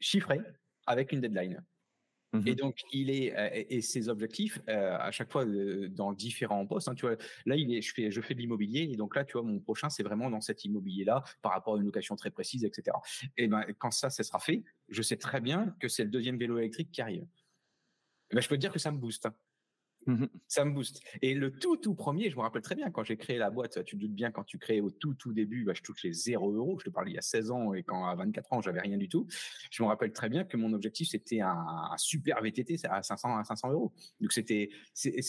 Speaker 2: chiffré avec une deadline. Mmh et donc, il est et ses objectifs à chaque fois dans différents postes. Hein, tu vois, là, il est, je fais, je fais de l'immobilier et donc là, tu vois, mon prochain, c'est vraiment dans cet immobilier-là par rapport à une location très précise, etc. Et ben, quand ça, ça sera fait, je sais très bien que c'est le deuxième vélo électrique qui arrive. Ben, je peux te dire que ça me booste. Hein. Mmh ça me booste. Et le tout, tout premier, je me rappelle très bien quand j'ai créé la boîte, tu te doutes bien, quand tu crées au tout, tout début, bah, je touchais 0 euros. Je te parle il y a 16 ans et quand à 24 ans, j'avais rien du tout. Je me rappelle très bien que mon objectif, c'était un, super VTT à 500, à 500 euros. Donc c'était, c'est,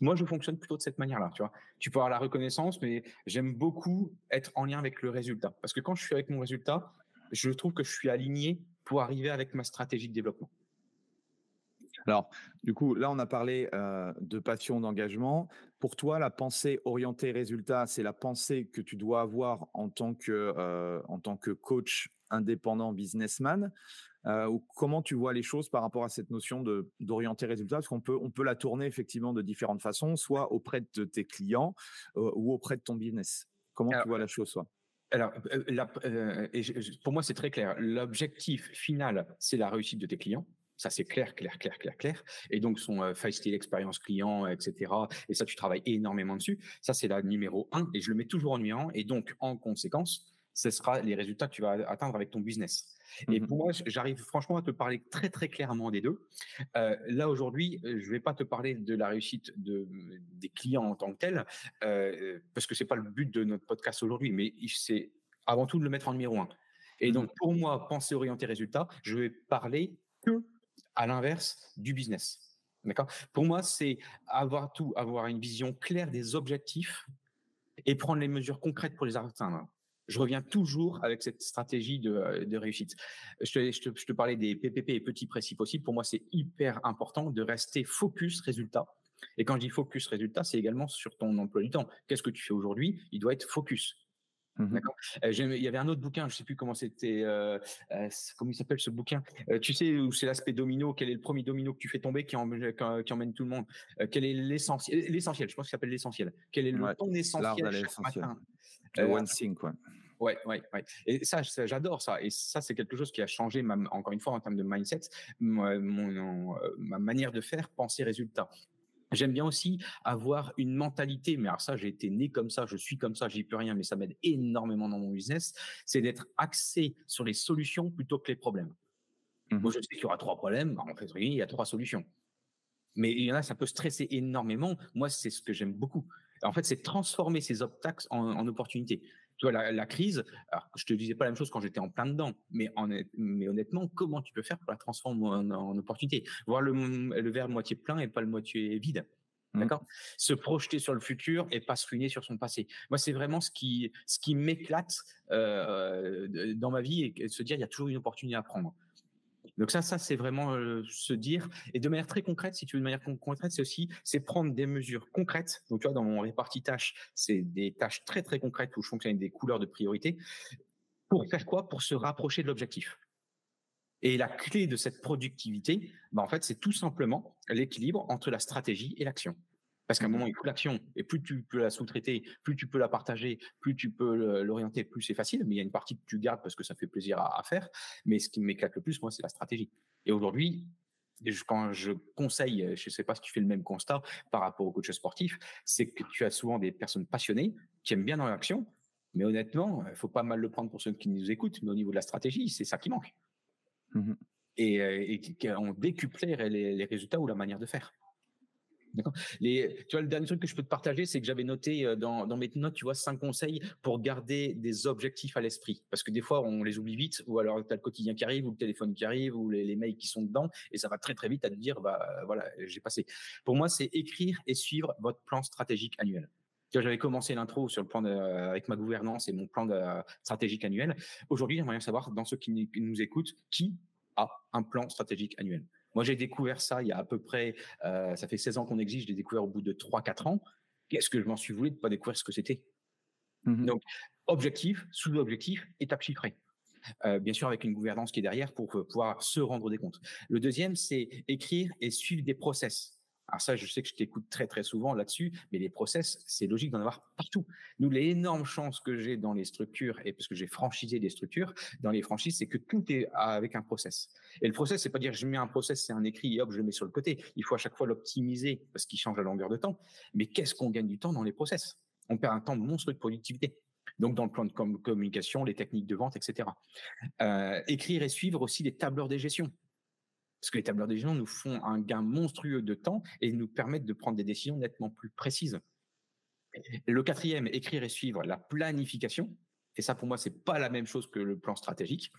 Speaker 2: moi, je fonctionne plutôt de cette manière-là, tu vois. Tu peux avoir la reconnaissance, mais j'aime beaucoup être en lien avec le résultat. Parce que quand je suis avec mon résultat, je trouve que je suis aligné pour arriver avec ma stratégie de développement.
Speaker 1: Alors, du coup, là, on a parlé de passion, d'engagement. Pour toi, la pensée orientée résultat, c'est la pensée que tu dois avoir en tant que, en tant que coach indépendant businessman. ou comment tu vois les choses par rapport à cette notion de d'orienter résultat? Parce qu'on peut, on peut la tourner effectivement de différentes façons, soit auprès de tes clients ou auprès de ton business. Comment tu vois la chose, soit
Speaker 2: alors, pour moi, c'est très clair. L'objectif final, c'est la réussite de tes clients. Ça, c'est clair, clair, clair, clair, clair. Et donc, son euh, face style expérience client, etc. Et ça, tu travailles énormément dessus. Ça, c'est la numéro un. Et je le mets toujours en numéro un. Et donc, en conséquence, ce sera les résultats que tu vas atteindre avec ton business. Et mmh pour moi, j'arrive franchement à te parler très très clairement des deux. Euh, là aujourd'hui, je ne vais pas te parler de la réussite de, des clients en tant que tel, euh, parce que c'est pas le but de notre podcast aujourd'hui, mais c'est avant tout de le mettre en numéro un. Et mmh donc pour moi, penser orienter résultat, je vais parler que à l'inverse du business. D'accord? Pour moi, c'est avoir tout, avoir une vision claire des objectifs et prendre les mesures concrètes pour les atteindre. Je reviens toujours avec cette stratégie de, euh, réussite. Je te, je, te, parlais des PPP et petits précis possibles. Pour moi, c'est hyper important de rester focus résultat. Et quand je dis focus résultat, c'est également sur ton emploi du temps. Qu'est-ce que tu fais aujourd'hui? Il doit être focus. Mmh D'accord? il y avait un autre bouquin, je sais plus comment c'était, euh, comment il s'appelle ce bouquin? tu sais où c'est l'aspect domino. Quel est le premier domino que tu fais tomber qui, emmène tout le monde? Quel est l'essentiel L'essentiel. Je pense qu'il s'appelle l'essentiel. Quel est le ton essentiel chaque matin?
Speaker 1: One thing, quoi.
Speaker 2: Ouais, ouais, ouais. Et ça, j'adore ça. Et ça, c'est quelque chose qui a changé, ma, encore une fois, en termes de mindset, mon, ma manière de faire, penser résultat. J'aime bien aussi avoir une mentalité, mais alors ça, j'ai été né comme ça, je suis comme ça, j'y peux rien, mais ça m'aide énormément dans mon business, c'est d'être axé sur les solutions plutôt que les problèmes. Mmh Moi, je sais qu'il y aura trois problèmes, en fait, il y a trois solutions. Mais il y en a, ça peut stresser énormément. Moi, c'est ce que j'aime beaucoup. En fait, c'est transformer ces obstacles en opportunités. Tu vois, la, crise, alors, je te disais pas la même chose quand j'étais en plein dedans, mais, mais honnêtement, comment tu peux faire pour la transformer en, opportunité? Voir le, le verre moitié plein et pas le moitié vide. Mmh. D'accord? Se projeter sur le futur et pas se ruiner sur son passé. Moi, c'est vraiment ce qui, ce qui m'éclate euh, dans ma vie et se dire il y a toujours une opportunité à prendre. Donc ça, ça c'est vraiment se dire et de manière très concrète, si tu veux de manière concrète, c'est aussi c'est prendre des mesures concrètes. Donc tu vois, dans mon réparti tâches, c'est des tâches très très concrètes où je fonctionne avec des couleurs de priorité. Pour faire quoi? Pour se rapprocher de l'objectif. Et la clé de cette productivité, bah en fait, c'est tout simplement l'équilibre entre la stratégie et l'action. Parce qu'à un moment, il faut l'action. Et plus tu peux la sous-traiter, plus tu peux la partager, plus tu peux l'orienter, plus c'est facile. Mais il y a une partie que tu gardes parce que ça fait plaisir à, faire. Mais ce qui m'éclate le plus, moi, c'est la stratégie. Et aujourd'hui, quand je conseille, je ne sais pas si tu fais le même constat par rapport aux coachs sportifs, c'est que tu as souvent des personnes passionnées qui aiment bien dans l'action. Mais honnêtement, il faut pas mal le prendre pour ceux qui nous écoutent. Mais au niveau de la stratégie, c'est ça qui manque. Mmh et, et, on décuplerait les résultats ou la manière de faire. Tu vois, le dernier truc que je peux te partager, c'est que j'avais noté euh, dans, mes notes, tu vois, cinq conseils pour garder des objectifs à l'esprit. Parce que des fois, on les oublie vite, ou alors tu as le quotidien qui arrive, ou le téléphone qui arrive, ou les, mails qui sont dedans, et ça va très très vite à te dire, bah voilà, j'ai passé. Pour moi, c'est écrire et suivre votre plan stratégique annuel. J'avais commencé l'intro sur le plan de, avec ma gouvernance et mon plan stratégique annuel. Aujourd'hui, j'aimerais savoir, dans ceux qui nous écoutent, qui a un plan stratégique annuel? Moi, j'ai découvert ça il y a à peu près, euh, ça fait 16 ans qu'on existe, j'ai découvert au bout de 3-4 ans. Qu'est-ce que je m'en suis voulu de ne pas découvrir ce que c'était mmh Donc, objectif, sous-objectif, étape chiffrée. Euh, bien sûr, avec une gouvernance qui est derrière pour euh, pouvoir se rendre des comptes. Le deuxième, c'est écrire et suivre des process. Alors ça, je sais que je t'écoute très très souvent là-dessus, mais les process, c'est logique d'en avoir partout. Nous, l'énorme chance que j'ai dans les structures, et parce que j'ai franchisé des structures, dans les franchises, c'est que tout est avec un process. Et le process, c'est pas dire je mets un process, c'est un écrit et hop, je le mets sur le côté. Il faut à chaque fois l'optimiser parce qu'il change à longueur de temps. Mais qu'est-ce qu'on gagne du temps dans les process? On perd un temps monstrueux de productivité. Donc dans le plan de communication, les techniques de vente, etc. Euh, écrire et suivre aussi les tableurs de gestion. Parce que les tableurs de gestion nous font un gain monstrueux de temps et nous permettent de prendre des décisions nettement plus précises. Le quatrième, écrire et suivre la planification. Et ça, pour moi, c'est pas la même chose que le plan stratégique.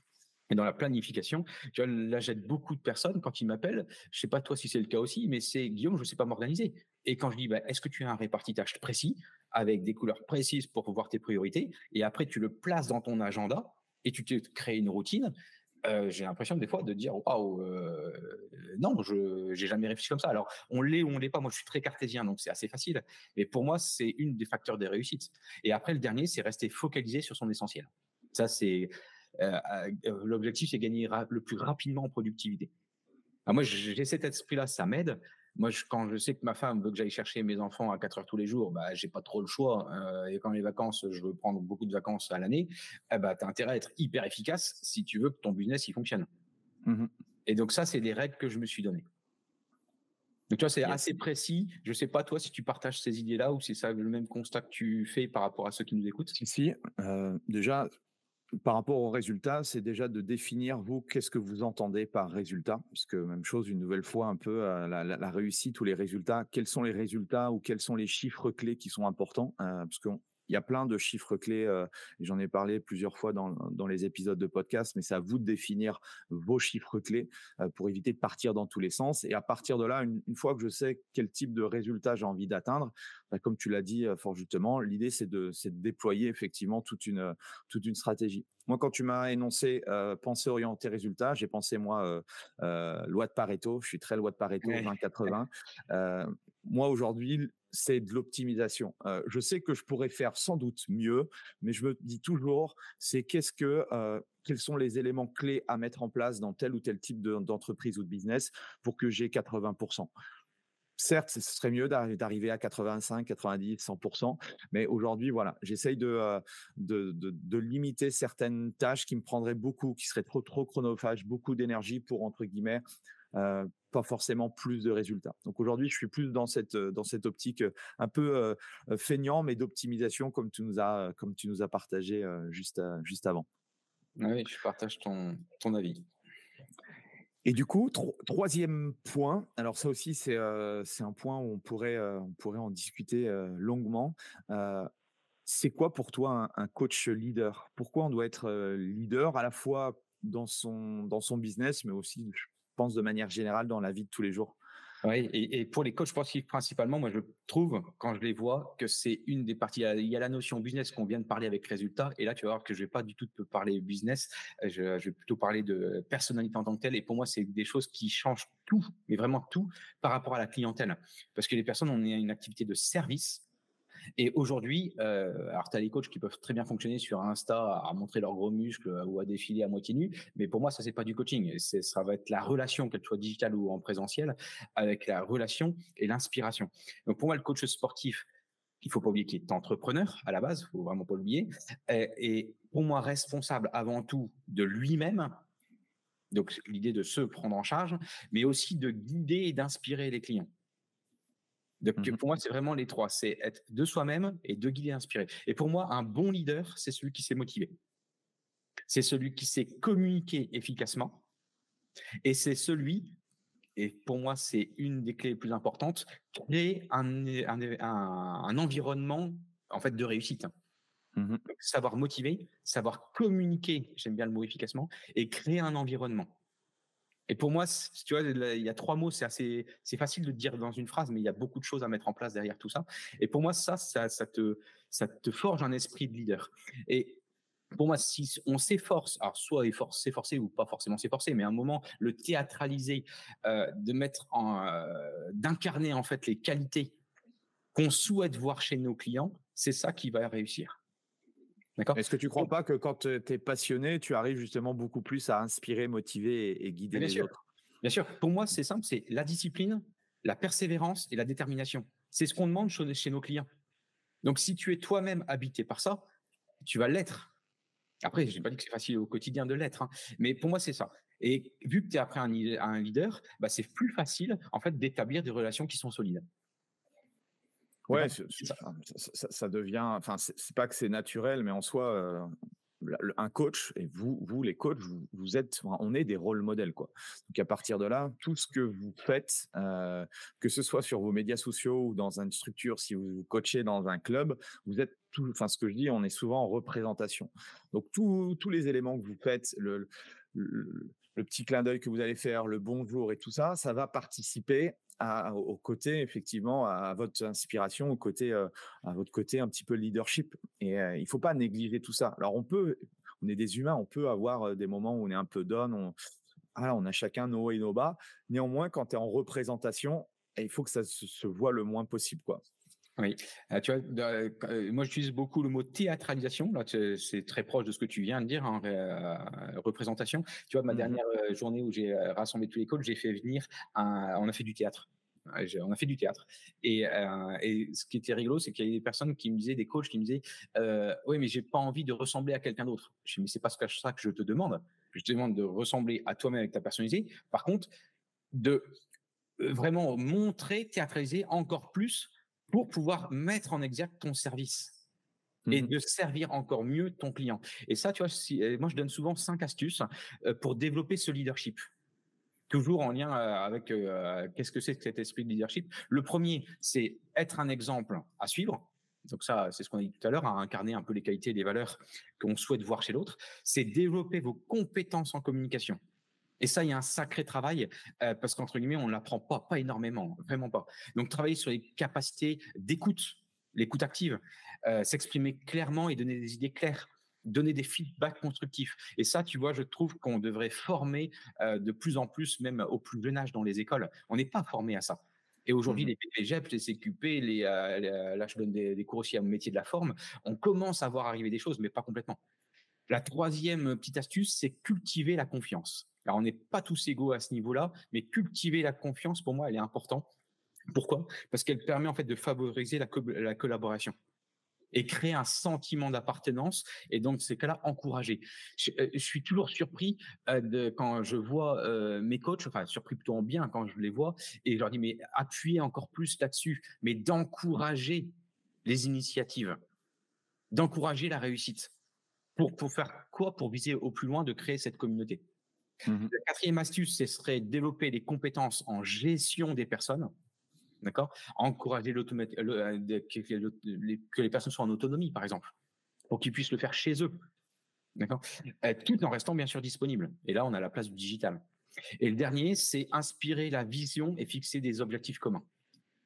Speaker 2: Et dans la planification, tu vois, là, j'aide beaucoup de personnes quand ils m'appellent. Je sais pas toi si c'est le cas aussi, mais c'est Guillaume, je sais pas m'organiser. Et quand je dis, bah, est-ce que tu as un répartitage précis avec des couleurs précises pour voir tes priorités? Et après tu le places dans ton agenda et tu te crées une routine, euh, j'ai l'impression des fois de dire waouh euh, non je j'ai jamais réfléchi comme ça. Alors on l'est ou on l'est pas. Moi je suis très cartésien donc c'est assez facile. Mais pour moi c'est une des facteurs des réussites. Et après le dernier c'est rester focalisé sur son essentiel. Ça c'est euh, l'objectif c'est gagner le plus rapidement en productivité. Moi j'ai cet esprit là ça m'aide moi, quand je sais que ma femme veut que j'aille chercher mes enfants à 4 heures tous les jours, bah, j'ai pas trop le choix. Euh, et quand les vacances, je veux prendre beaucoup de vacances à l'année, eh bah, tu as intérêt à être hyper efficace si tu veux que ton business il fonctionne. Mmh et donc, ça, c'est des règles que je me suis données. Donc, toi, c'est assez précis. Je sais pas, toi, si tu partages ces idées-là ou si c'est le même constat que tu fais par rapport à ceux qui nous écoutent?
Speaker 1: Si, si. Euh, déjà, par rapport au résultat, c'est déjà de définir, vous, qu'est-ce que vous entendez par résultat? Parce que même chose, une nouvelle fois, un peu, euh, la, réussite ou les résultats, quels sont les résultats ou quels sont les chiffres clés qui sont importants euh, Parce il y a plein de chiffres clés, euh, j'en ai parlé plusieurs fois dans, dans, les épisodes de podcast, mais c'est à vous de définir vos chiffres clés euh, pour éviter de partir dans tous les sens. Et à partir de là, une, fois que je sais quel type de résultat j'ai envie d'atteindre, bah, comme tu l'as dit euh, fort justement, l'idée c'est de, de déployer effectivement toute une, toute une stratégie. Moi, quand tu m'as énoncé euh, penser orienté résultat, j'ai pensé moi euh, loi de Pareto. Je suis très loi de Pareto, 20-80. moi aujourd'hui, c'est de l'optimisation. Euh, je sais que je pourrais faire sans doute mieux, mais je me dis toujours, c'est qu'est-ce que, euh, quels sont les éléments clés à mettre en place dans tel ou tel type d'entreprise ou de business pour que j'ai 80%. Certes, ce serait mieux d'arriver à 85, 90, 100%, mais aujourd'hui, voilà, j'essaye euh, de, de, limiter certaines tâches qui me prendraient beaucoup, qui seraient trop, trop chronophages, beaucoup d'énergie pour, entre guillemets, pas forcément plus de résultats. Donc aujourd'hui, je suis plus dans cette dans cette optique un peu feignant, mais d'optimisation comme tu nous as comme tu nous as partagé juste juste avant.
Speaker 2: Oui, je partage ton ton avis.
Speaker 1: Et du coup, troisième point, alors ça aussi c'est c'est un point où on pourrait on pourrait en discuter longuement. c'est quoi pour toi un, un, coach leader? Pourquoi on doit être leader à la fois dans son dans son business, mais aussi pense, de manière générale dans la vie de tous les jours.
Speaker 2: Oui, et, pour les coachs sportifs principalement, moi je trouve, quand je les vois, que c'est une des parties. Il y a la notion business qu'on vient de parler avec résultat, et là tu vas voir que je vais pas du tout te parler business, je, vais plutôt parler de personnalité en tant que telle, et pour moi c'est des choses qui changent tout, mais vraiment tout, par rapport à la clientèle. Parce que les personnes, ont une activité de service, et aujourd'hui, euh, alors tu as les coachs qui peuvent très bien fonctionner sur Insta à montrer leurs gros muscles ou à défiler à moitié nu, mais pour moi ça c'est pas du coaching, ça va être la relation qu'elle soit digitale ou en présentiel avec la relation et l'inspiration. Donc pour moi le coach sportif il faut pas oublier qu'il est entrepreneur à la base, faut vraiment pas l'oublier, et, et pour moi responsable avant tout de lui-même donc l'idée de se prendre en charge, mais aussi de guider et d'inspirer les clients. Donc, mmh pour moi, c'est vraiment les trois. C'est être de soi-même et de guider, inspirer. Et pour moi, un bon leader, c'est celui qui s'est motivé. C'est celui qui sait communiquer efficacement. Et c'est celui, et pour moi, c'est une des clés les plus importantes, créer un, un, environnement en fait de réussite. Mmh savoir motiver, savoir communiquer, j'aime bien le mot efficacement, et créer un environnement. Et pour moi, tu vois, il y a trois mots, c'est assez, c'est facile de dire dans une phrase, mais il y a beaucoup de choses à mettre en place derrière tout ça. Et pour moi, ça, ça, te, ça te forge un esprit de leader. Et pour moi, si on s'efforce, alors soit s'efforcer ou pas forcément s'efforcer, mais à un moment le théâtraliser, euh, de mettre en, euh, d'incarner en fait les qualités qu'on souhaite voir chez nos clients, c'est ça qui va réussir.
Speaker 1: Est-ce que tu ne crois pas que quand tu es passionné, tu arrives justement beaucoup plus à inspirer, motiver et, guider les autres?
Speaker 2: Bien sûr. Pour moi, c'est simple, c'est la discipline, la persévérance et la détermination. C'est ce qu'on demande chez nos clients. Donc, si tu es toi-même habité par ça, tu vas l'être. Après, je n'ai pas dit que c'est facile au quotidien de l'être, hein, mais pour moi, c'est ça. Et vu que tu es après un, un leader, bah, c'est plus facile en fait d'établir des relations qui sont solides.
Speaker 1: Ouais, ça, devient. Enfin, c'est pas que c'est naturel, mais en soi, euh, un coach et vous, vous les coachs, vous, êtes, on est des rôles modèles quoi. Donc à partir de là, tout ce que vous faites, euh, que ce soit sur vos médias sociaux ou dans une structure, si vous, vous coachez dans un club, vous êtes tout. Enfin, ce que je dis, on est souvent en représentation. Donc tous les éléments que vous faites, le, le le petit clin d'œil que vous allez faire, le bonjour et tout ça, ça va participer au côté effectivement à votre inspiration, au côté euh, à votre côté un petit peu leadership. Et il euh, il faut pas négliger tout ça. Alors on peut on est des humains, on peut avoir des moments où on est un peu down, on, on a chacun nos hauts et nos bas. Néanmoins, quand tu es en représentation, il faut que ça se, voit le moins possible, quoi.
Speaker 2: Oui, tu vois, moi j'utilise beaucoup le mot théâtralisation. Là, c'est très proche de ce que tu viens de dire, en hein, représentation. Tu vois, ma mmh dernière journée où j'ai rassemblé tous les coachs, j'ai fait venir, on a fait du théâtre on a fait du théâtre. Et, euh, et ce qui était rigolo, c'est qu'il y a des personnes qui me disaient, des coachs qui me disaient, euh, oui, mais j'ai pas envie de ressembler à quelqu'un d'autre. Je dis, mais c'est pas ça que je te demande. Je te demande de ressembler à toi-même avec ta personnalité. Par contre, de euh, vraiment montrer, théâtraliser encore plus pour pouvoir mettre en exergue ton service et mmh de servir encore mieux ton client. Et ça, tu vois, si, moi, je donne souvent cinq astuces pour développer ce leadership toujours en lien avec qu'est-ce que c'est que cet esprit de leadership? Le premier, c'est être un exemple à suivre. Donc ça, c'est ce qu'on a dit tout à l'heure, à incarner un peu les qualités et les valeurs qu'on souhaite voir chez l'autre. C'est développer vos compétences en communication. Et ça, il y a un sacré travail parce qu'entre guillemets, on ne l'apprend pas, pas énormément, vraiment pas. Donc travailler sur les capacités d'écoute, l'écoute active, s'exprimer clairement et donner des idées claires donner des feedbacks constructifs. Et ça, tu vois, je trouve qu'on devrait former euh, de plus en plus, même au plus jeune âge dans les écoles. On n'est pas formé à ça. Et aujourd'hui, mmh les PPGEP, les CQP, les, euh, là, je donne des, cours aussi à mon métier de la forme. On commence à voir arriver des choses, mais pas complètement. La troisième petite astuce, c'est cultiver la confiance. Alors, on n'est pas tous égaux à ce niveau-là, mais cultiver la confiance, pour moi, elle est importante. Pourquoi? Parce qu'elle permet en fait de favoriser la collaboration et créer un sentiment d'appartenance et donc ces cas-là encourager. Je, euh, suis toujours surpris euh, quand je vois euh, mes coachs, enfin surpris plutôt en bien quand je les vois et je leur dis mais appuyez encore plus là-dessus, mais d'encourager les initiatives, d'encourager la réussite. Pour faire quoi? Pour viser au plus loin de créer cette communauté. Mmh la quatrième astuce, ce serait développer les compétences en gestion des personnes. D'accord? Encourager euh, que les personnes soient en autonomie, par exemple, pour qu'ils puissent le faire chez eux. D'accord? Euh, Tout en restant bien sûr disponible. Et là, on a la place du digital. Et le dernier, c'est inspirer la vision et fixer des objectifs communs.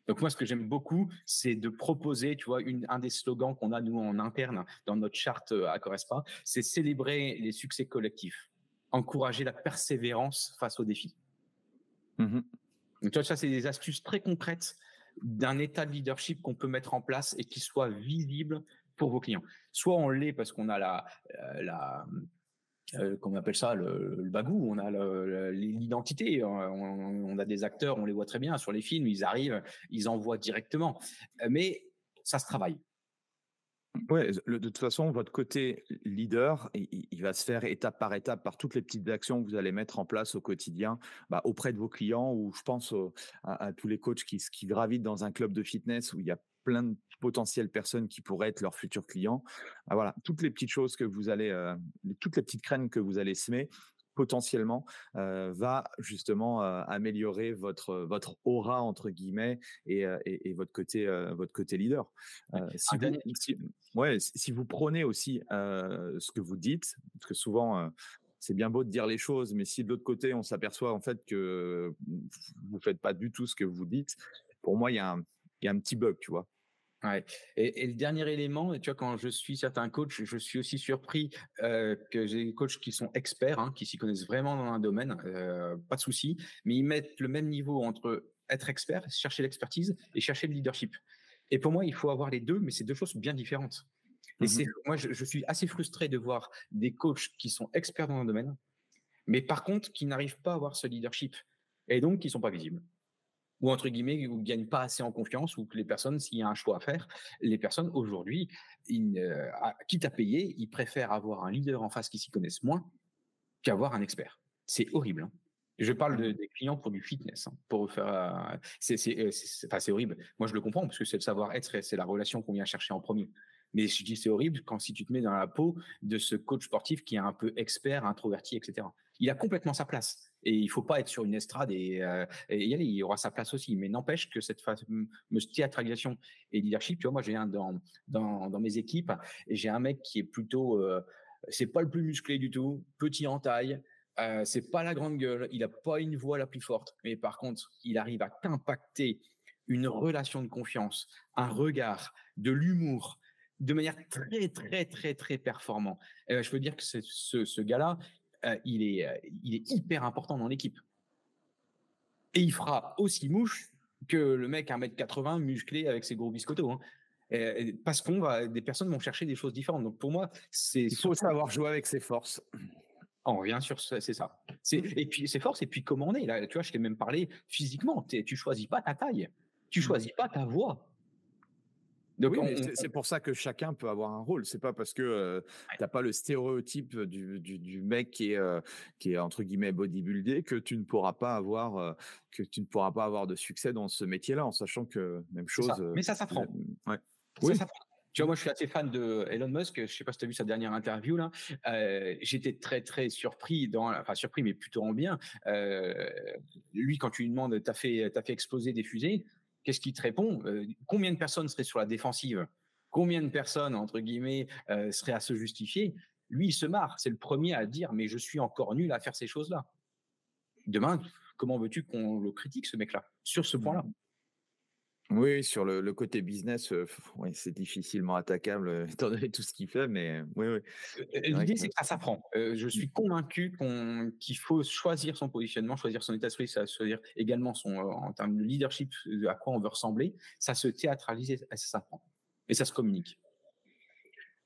Speaker 2: Donc moi, ce que j'aime beaucoup, c'est de proposer, tu vois, un des slogans qu'on a nous en interne dans notre charte euh, à Correspa, c'est célébrer les succès collectifs, encourager la persévérance face aux défis. Mmh donc, ça, c'est des astuces très concrètes d'un état de leadership qu'on peut mettre en place et qui soit visible pour vos clients. Soit on l'est parce qu'on a la, euh, la euh, comment on appelle ça, le, bagou, on a l'identité, on, a des acteurs, on les voit très bien sur les films, ils arrivent, ils envoient directement. Mais ça se travaille.
Speaker 1: Ouais, de toute façon, votre côté leader, il, va se faire étape par étape par toutes les petites actions que vous allez mettre en place au quotidien bah, auprès de vos clients ou je pense à, tous les coachs qui, qui gravitent dans un club de fitness où il y a plein de potentielles personnes qui pourraient être leurs futurs clients. Bah, voilà, toutes les petites choses que vous allez, euh, toutes les petites graines que vous allez semer, potentiellement va justement améliorer votre votre aura entre guillemets et, et, votre côté votre côté leader. si, vous, si, ouais, si vous prenez aussi ce que vous dites, parce que souvent c'est bien beau de dire les choses, mais si de l'autre côté on s'aperçoit en fait que vous faites pas du tout ce que vous dites, pour moi il y a un, il y a un petit bug, tu vois?
Speaker 2: Ouais. Et, le dernier élément, tu vois, quand je suis certains coachs, je suis aussi surpris euh, que j'ai des coachs qui sont experts, hein, qui s'y connaissent vraiment dans un domaine, euh, pas de souci, mais ils mettent le même niveau entre être expert, chercher l'expertise et chercher le leadership. Et pour moi, il faut avoir les deux, mais c'est deux choses bien différentes. Et mmh c'est moi, je, je, suis assez frustré de voir des coachs qui sont experts dans un domaine, mais par contre, qui n'arrivent pas à avoir ce leadership et donc qui sont pas visibles ou entre guillemets, ne gagnent pas assez en confiance, ou que les personnes, s'il y a un choix à faire, les personnes aujourd'hui, euh, quitte à payer, ils préfèrent avoir un leader en face qui s'y connaissent moins qu'avoir un expert. C'est horrible. Hein. Je parle de, des clients pour du fitness, hein, pour faire. Euh, euh, c'est horrible. Moi, je le comprends parce que c'est le savoir-être, c'est la relation qu'on vient chercher en premier. Mais je dis c'est horrible quand si tu te mets dans la peau de ce coach sportif qui est un peu expert, introverti, etc. Il a complètement sa place. Et il faut pas être sur une estrade et, euh, y aller. Il aura sa place aussi. Mais n'empêche que cette fameuse théâtralisation et leadership, tu vois, moi j'ai un dans, dans, dans mes équipes j'ai un mec qui est plutôt, euh, c'est pas le plus musclé du tout, petit en taille. Euh, c'est pas la grande gueule, il a pas une voix la plus forte, mais par contre, il arrive à impacter une relation de confiance, un regard, de l'humour, de manière très, très, très, très performant. Et je veux dire que ce gars-là, il, est, il est hyper important dans l'équipe. Et il fera aussi mouche que le mec à 1m80 musclé avec ses gros biscottos. Hein. parce qu'on va, des personnes vont chercher des choses différentes. Donc pour moi, c'est.
Speaker 1: Il faut savoir jouer avec ses forces.
Speaker 2: On revient sur ça, c'est ça. Et puis ses forces, et puis comment on est. Là, tu vois, je t'ai même parlé physiquement. Tu choisis pas ta taille, tu mmh. choisis pas ta voix.
Speaker 1: Donc c'est pour ça que chacun peut avoir un rôle. C'est pas parce que tu n'as pas le stéréotype du, du, mec qui est, qui est entre guillemets bodybuildé que tu ne pourras pas avoir que tu ne pourras pas avoir de succès dans ce métier-là, en sachant que même chose.
Speaker 2: Mais ça s'apprend. Ouais. oui. Tu vois, moi, je suis assez fan de Elon Musk. Je sais pas si tu as vu sa dernière interview là. J'étais très très surpris dans, enfin surpris, mais plutôt en bien. lui, quand tu lui demandes, t'as fait, as fait exploser des fusées? Qu'est-ce qu'il te répond? Euh, Combien de personnes seraient sur la défensive? Combien de personnes, entre guillemets, euh, seraient à se justifier? Lui, il se marre. C'est le premier à dire, mais je suis encore nul à faire ces choses-là. Demain, comment veux-tu qu'on le critique, ce mec-là, sur ce point-là?
Speaker 1: Oui, sur le, côté business, c'est difficilement attaquable étant donné tout ce qu'il fait, mais oui, oui.
Speaker 2: L'idée, c'est que ça s'apprend. je suis mmh. convaincu qu'il faut choisir son positionnement, choisir son état d'esprit, choisir également son, en termes de leadership, à quoi on veut ressembler. Ça se théâtralise et ça s'apprend. Et ça se communique.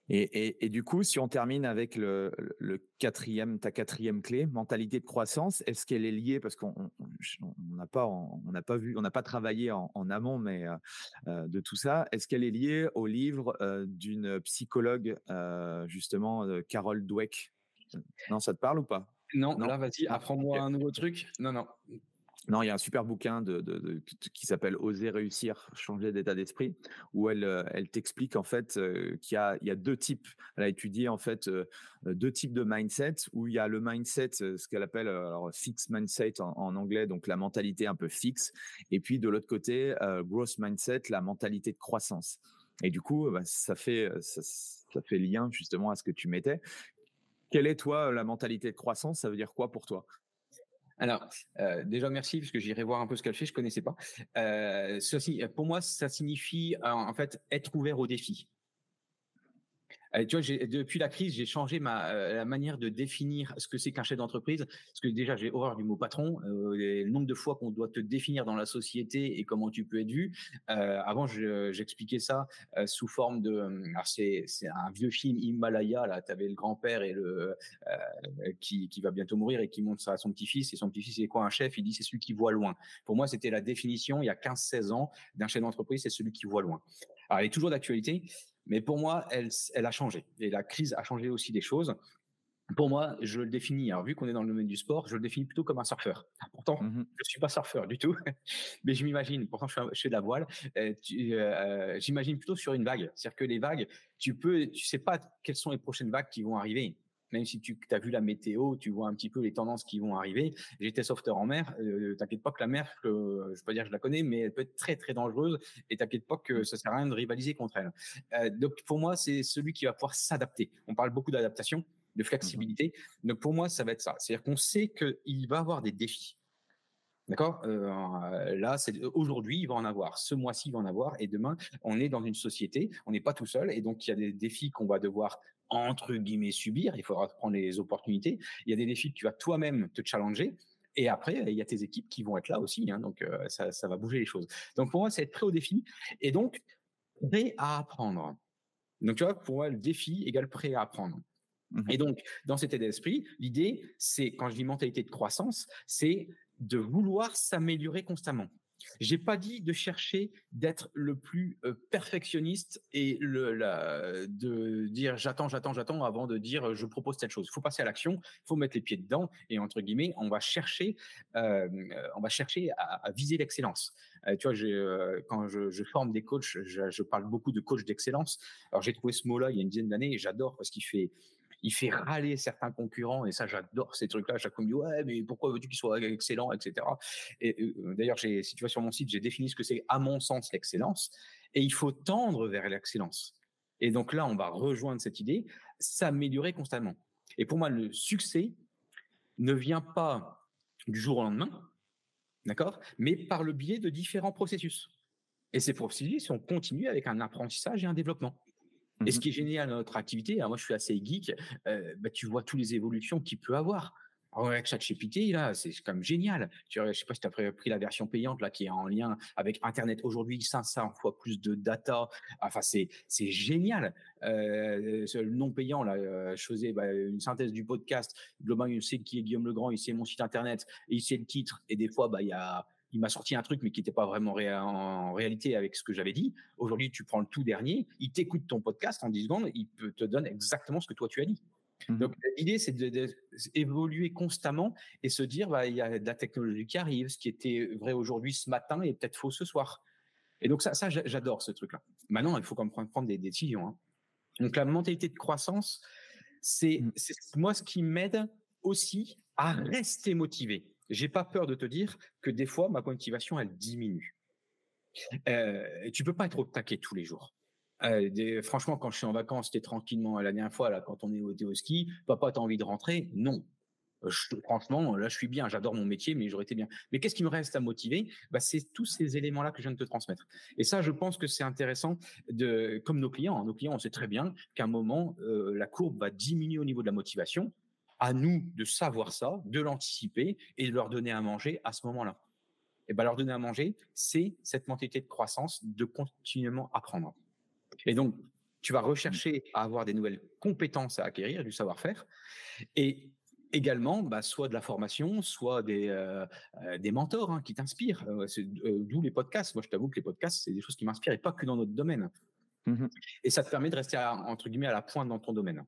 Speaker 1: Et, du coup, si on termine avec le, quatrième, ta quatrième clé, mentalité de croissance, est-ce qu'elle est liée parce qu'on n'a pas, on n'a pas vu, on n'a pas travaillé en, amont, mais euh, euh, de tout ça, est-ce qu'elle est liée au livre euh, d'une psychologue justement, Carole Dweck? Non, ça te parle ou pas?
Speaker 2: Non, non, là, vas-y, apprends-moi un nouveau truc. Non, non.
Speaker 1: Non, il y a un super bouquin qui s'appelle Oser réussir, changer d'état d'esprit, où elle, euh, t'explique en fait euh, qu'il y a, deux types. Elle a étudié en fait euh, deux types de mindset, où il y a le mindset, ce qu'elle appelle alors fixed mindset en, anglais, donc la mentalité un peu fixe, et puis de l'autre côté, growth mindset, la mentalité de croissance. Et du coup, bah, ça fait ça fait lien justement à ce que tu mettais. Quelle est toi la mentalité de croissance? Ça veut dire quoi pour toi?
Speaker 2: Alors, euh, déjà merci parce que j'irai voir un peu ce qu'elle fait, je connaissais pas. Euh, pour moi, ça signifie en fait être ouvert aux défis vois, depuis la crise, j'ai changé ma euh, la manière de définir ce que c'est qu'un chef d'entreprise. Parce que déjà, j'ai horreur du mot patron. Euh, le nombre de fois qu'on doit te définir dans la société et comment tu peux être vu. Euh, avant, j'expliquais ça euh, sous forme de. C'est un vieux film Himalaya. Là, tu avais le grand-père et le qui qui va bientôt mourir et qui montre ça à son petit-fils. Et son petit-fils, c'est quoi un chef? Il dit c'est celui qui voit loin. Pour moi, c'était la définition il y a 15-16 ans d'un chef d'entreprise, c'est celui qui voit loin. Alors, elle est toujours d'actualité. Mais pour moi, elle, elle a changé. Et la crise a changé aussi des choses. Pour moi, je le définis, alors vu qu'on est dans le domaine du sport, je le définis plutôt comme un surfeur. Pourtant, mmh je ne suis pas surfeur du tout, mais je m'imagine, pourtant je fais, de la voile, euh, euh, j'imagine plutôt sur une vague. C'est-à-dire que les vagues, tu peux, tu sais pas quelles sont les prochaines vagues qui vont arriver même si tu as vu la météo, tu vois un petit peu les tendances qui vont arriver. J'étais sauveteur en mer. Euh, t'inquiète pas que la mer, je je peux pas dire que je la connais, mais elle peut être très très dangereuse. Et t'inquiète pas que ça sert à rien de rivaliser contre elle. Euh, donc pour moi, c'est celui qui va pouvoir s'adapter. On parle beaucoup d'adaptation, de flexibilité. Mmh donc pour moi, ça va être ça. C'est-à-dire qu'on sait qu'il va avoir des défis. D'accord? Euh, Là, c'est aujourd'hui, il va en avoir. Ce mois-ci, il va en avoir. Et demain, on est dans une société, on n'est pas tout seul. Et donc, il y a des défis qu'on va devoir entre guillemets subir. Il faudra prendre les opportunités. Il y a des défis que tu vas toi-même te challenger. Et après, il y a tes équipes qui vont être là aussi. Hein, donc, euh, ça, ça, va bouger les choses. Donc, pour moi, c'est être prêt au défi et donc prêt à apprendre. Donc, tu vois, pour moi, le défi égale prêt à apprendre. Mmh et donc, dans cet état d'esprit, l'idée, c'est, quand je dis mentalité de croissance, c'est de vouloir s'améliorer constamment. J'ai pas dit de chercher d'être le plus perfectionniste et de dire j'attends, j'attends, j'attends avant de dire je propose telle chose. Il faut passer à l'action, il faut mettre les pieds dedans et entre guillemets, on va chercher, on va chercher à, viser l'excellence. tu vois, quand je, je, forme des coachs, je, je parle beaucoup de coach d'excellence. Alors j'ai trouvé ce mot-là il y a une dizaine d'années et j'adore parce qu'il fait il fait râler certains concurrents et ça j'adore ces trucs là chaque fois dit ouais mais pourquoi veux-tu qu'il soit excellent etc et d'ailleurs si tu vas sur mon site j'ai défini ce que c'est à mon sens l'excellence et il faut tendre vers l'excellence. Et donc là on va rejoindre cette idée s'améliorer constamment. Et pour moi le succès ne vient pas du jour au lendemain d'accord mais par le biais de différents processus. Et ces processus sont continus avec un apprentissage et un développement Et ce mmh qui est génial dans notre activité, moi je suis assez geek, bah, tu vois toutes les évolutions qu'il peut avoir. Avec ChatGPT, là, c'est quand même génial. Je ne sais pas si tu as pris la version payante là, qui est en lien avec Internet aujourd'hui, 500 fois plus de data. Enfin, c'est génial. Euh, le non payant, là, je faisais bah, une synthèse du podcast. Globalement, il sait qui est Guillaume Legrand, il sait mon site Internet, et il sait le titre. Et des fois, bah, il y a il m'a sorti un truc, mais qui n'était pas vraiment en réalité avec ce que j'avais dit. Aujourd'hui, tu prends le tout dernier, il t'écoute ton podcast en 10 secondes, il peut te donne exactement ce que toi tu as dit. Mmh Donc l'idée, c'est d'évoluer constamment et se dire, bah, il y a de la technologie qui arrive, ce qui était vrai aujourd'hui ce matin est peut-être faux ce soir. Et donc ça, ça j'adore ce truc-là. Maintenant, il faut quand même prendre des décisions. Hein. Donc la mentalité de croissance, c'est mmh. moi ce qui m'aide aussi à rester motivé. J'ai pas peur de te dire que des fois ma motivation elle diminue. Euh, tu peux pas être au taquet tous les jours. Euh, franchement, quand je suis en vacances, c'était tranquillement la dernière fois, là, quand on est au, au ski, papa, t'as envie de rentrer? Non. franchement, là, je suis bien, j'adore mon métier, mais j'aurais été bien. Mais qu'est-ce qui me reste à motiver? Bah, C'est tous ces éléments-là que je viens de te transmettre. Et ça, je pense que c'est intéressant, comme nos clients. Hein. nos clients, on sait très bien qu'à un moment, euh, la courbe va diminuer au niveau de la motivation. À nous de savoir ça, de l'anticiper et de leur donner à manger à ce moment-là. Et ben, leur donner à manger, c'est cette mentalité de croissance, de continuellement apprendre. Et donc, tu vas mmh. rechercher à avoir des nouvelles compétences à acquérir, du savoir-faire, et également, bah, soit de la formation, soit des, euh, euh, des mentors hein, qui t'inspirent. Euh, d'où les podcasts. Moi, je t'avoue que les podcasts, c'est des choses qui m'inspirent et pas que dans notre domaine. Mmh et ça te permet de rester, entre guillemets, à la pointe dans ton domaine.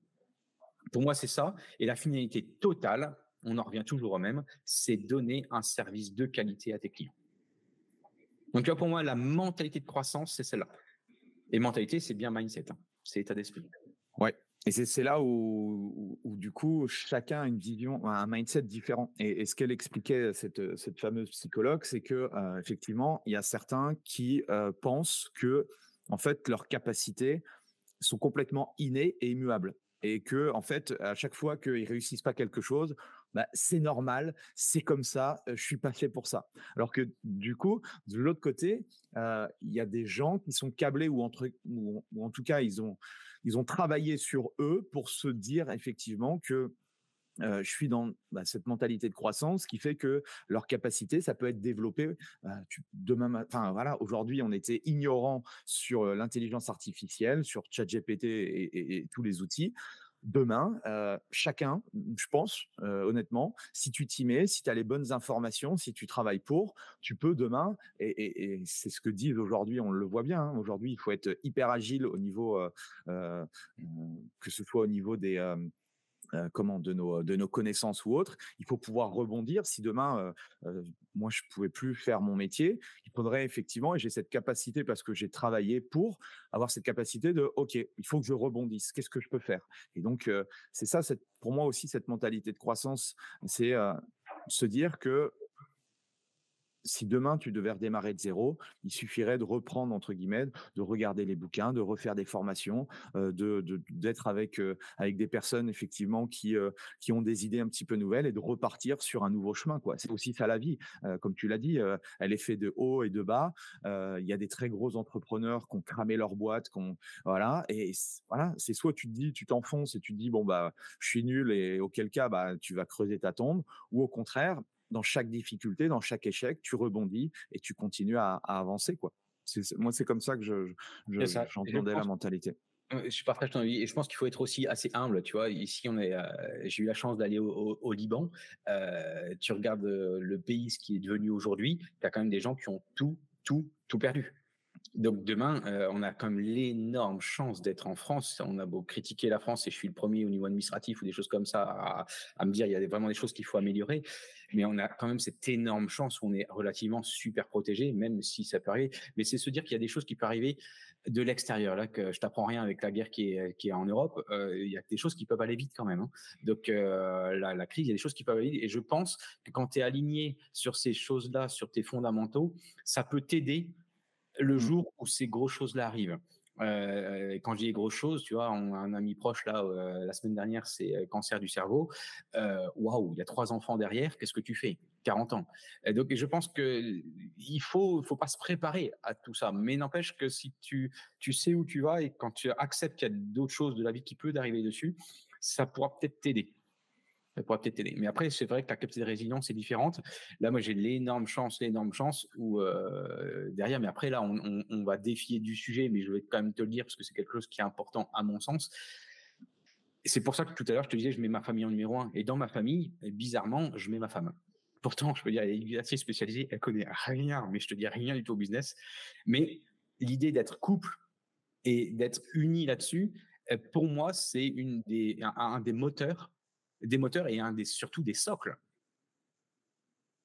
Speaker 2: Pour moi, c'est ça. Et la finalité totale, on en revient toujours au même, c'est donner un service de qualité à tes clients. Donc là, pour moi, la mentalité de croissance, c'est celle-là. Et mentalité, c'est bien mindset, hein. c'est état d'esprit.
Speaker 1: Ouais. Et c'est là où, du coup, chacun a une vision, un mindset différent. Et, ce qu'elle expliquait, cette, fameuse psychologue, c'est que euh, effectivement, il y a certains qui euh, pensent que, en fait, leurs capacités sont complètement innées et immuables et que en fait à chaque fois qu'ils réussissent pas quelque chose bah, c'est normal, c'est comme ça, je suis pas fait pour ça. Alors que du coup, de l'autre côté, il y a des gens qui sont câblés ou, entre, ou, en tout cas ils ont ils ont travaillé sur eux pour se dire effectivement que je suis dans bah, cette mentalité de croissance qui fait que leur capacité, ça peut être développé bah, demain. Enfin voilà, aujourd'hui, on était ignorant sur l'intelligence artificielle, sur ChatGPT et, tous les outils demain, chacun, je pense, honnêtement, si tu t'y mets, si tu as les bonnes informations, si tu travailles pour, tu peux demain, et, c'est ce que disent aujourd'hui, on le voit bien, hein, aujourd'hui, il faut être hyper agile au niveau, que ce soit au niveau des euh, comment de nos de nos connaissances ou autres. Il faut pouvoir rebondir. Si demain, euh, euh, moi, je pouvais plus faire mon métier, il faudrait effectivement, et j'ai cette capacité parce que j'ai travaillé pour avoir cette capacité de, ok, il faut que je rebondisse. Qu'est-ce que je peux faire? Et donc, c'est ça, pour moi aussi, cette mentalité de croissance, c'est se dire que si demain tu devais redémarrer de zéro, il suffirait de reprendre entre guillemets, de regarder les bouquins, de refaire des formations, euh, de d'être avec euh, avec des personnes effectivement qui euh, qui ont des idées un petit peu nouvelles et de repartir sur un nouveau chemin quoi. C'est aussi ça la vie, comme tu l'as dit, elle est faite de haut et de bas. Il y a des très gros entrepreneurs qui ont cramé leur boîte, qu'on voilà et voilà, c'est soit tu te dis tu t'enfonces et tu te dis bon bah je suis nul et auquel cas bah tu vas creuser ta tombe ou au contraire dans chaque difficulté, dans chaque échec, tu rebondis et tu continues à, avancer. Quoi. moi, c'est comme ça que je, j'entendais la mentalité.
Speaker 2: Je partage ton avis et je pense qu'il faut être aussi assez humble. Tu vois, ici, on est, euh, j'ai eu la chance d'aller au, Liban. Euh, tu regardes euh, le pays, ce qui est devenu aujourd'hui. Tu as quand même des gens qui ont tout, tout, tout perdu. Donc demain, euh, on a même l'énorme chance d'être en France. On a beau critiquer la France, et je suis le premier au niveau administratif ou des choses comme ça à, me dire il y a vraiment des choses qu'il faut améliorer, mais on a quand même cette énorme chance où on est relativement super protégé, même si ça peut arriver. Mais c'est se dire qu'il y a des choses qui peuvent arriver de l'extérieur. Là, que je t'apprends rien avec la guerre qui est, qui est en Europe, euh, il y a des choses qui peuvent aller vite quand même. Hein. Donc euh, la, la, crise, il y a des choses qui peuvent aller vite. Et je pense que quand tu es aligné sur ces choses-là, sur tes fondamentaux, ça peut t'aider le mmh. jour où ces grosses choses-là arrivent. Euh, quand je dis grosses choses, tu vois, on a un ami proche là, la semaine dernière, c'est cancer du cerveau. Waouh, il y a trois enfants derrière. Qu'est-ce que tu fais? 40 ans. Et donc, je pense que il faut, faut pas se préparer à tout ça. Mais n'empêche que si tu, tu sais où tu vas et quand tu acceptes qu'il y a d'autres choses de la vie qui peuvent arriver dessus, ça pourra peut-être t'aider. Ça pourra peut-être t'aider. Mais après, c'est vrai que la capacité de résilience est différente. Là, moi, j'ai l'énorme chance, l'énorme chance où euh, derrière, mais après, là, on, va défier du sujet, mais je vais quand même te le dire parce que c'est quelque chose qui est important à mon sens. C'est pour ça que tout à l'heure, je te disais, je mets ma famille en numéro un. Et dans ma famille, bizarrement, je mets ma femme. Pourtant, je peux dire, elle est assez spécialisée, elle connaît rien, mais je te dis rien du tout au business. Mais l'idée d'être couple et d'être uni là-dessus, euh, pour moi, c'est une des, un, des moteurs, des moteurs et un des, surtout des socles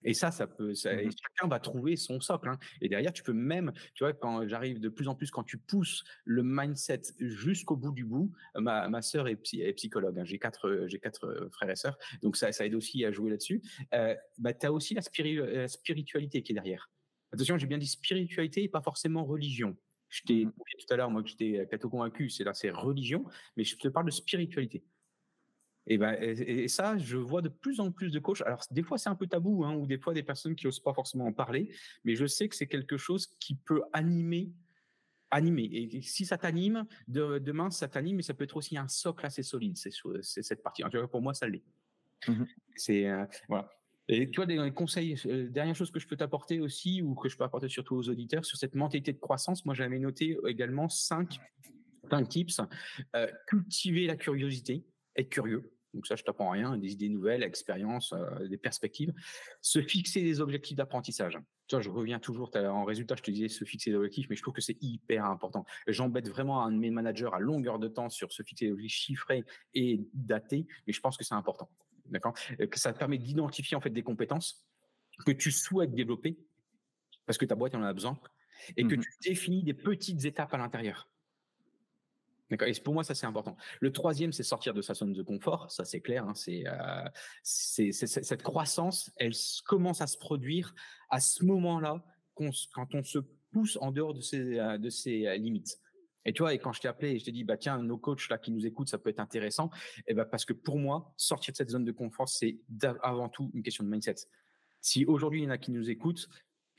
Speaker 2: et ça, ça peut, ça, mmh chacun va trouver son socle. Hein. Et derrière, tu peux même, tu vois, quand j'arrive de plus en plus, quand tu pousses le mindset jusqu'au bout du bout, ma, ma sœur est, psychologue. Hein. J'ai quatre, j'ai quatre euh, frères et sœurs, donc ça, ça aide aussi à jouer là-dessus. Euh, bah, tu as aussi la, spiritualité qui est derrière. Attention, j'ai bien dit spiritualité et pas forcément religion. Je t'ai mmh tout à l'heure, moi, que j'étais catho convaincu, c'est là, c'est religion, mais je te parle de spiritualité. Et, ben, et, ça, je vois de plus en plus de coachs. Alors, des fois, c'est un peu tabou, hein, ou des fois, des personnes qui n'osent pas forcément en parler, mais je sais que c'est quelque chose qui peut animer. Animer. Et si ça t'anime, demain, ça t'anime, mais ça peut être aussi un socle assez solide, c'est, cette partie. En tout cas, pour moi, ça l'est. Mmh c'est, euh, voilà. Et tu vois, des conseils, euh, dernière chose que je peux t'apporter aussi, ou que je peux apporter surtout aux auditeurs, sur cette mentalité de croissance, moi, j'avais noté également cinq, cinq tips. Euh, cultiver la curiosité, être curieux. Donc ça, je t'apprends rien, des idées nouvelles, expériences, euh, des perspectives. Se fixer des objectifs d'apprentissage. Tu vois, je reviens toujours en résultat, je te disais se fixer des objectifs, mais je trouve que c'est hyper important. J'embête vraiment un de mes managers à longueur de temps sur se fixer des objectifs chiffrés et datés, mais je pense que c'est important. D'accord? Euh, Que ça permet d'identifier en fait des compétences que tu souhaites développer parce que ta boîte en a besoin et que mmh tu définis des petites étapes à l'intérieur. D'accord. Et pour moi, ça c'est important. Le troisième, c'est sortir de sa zone de confort. Ça c'est clair. Hein, euh, c'est, cette croissance, elle commence à se produire à ce moment-là quand on se pousse en dehors de ses, euh, euh, limites. Et tu vois, et quand je t'ai appelé et je t'ai dit, bah tiens, nos coachs là qui nous écoutent, ça peut être intéressant. Et ben parce que pour moi, sortir de cette zone de confort, c'est avant tout une question de mindset. Si aujourd'hui il y en a qui nous écoutent,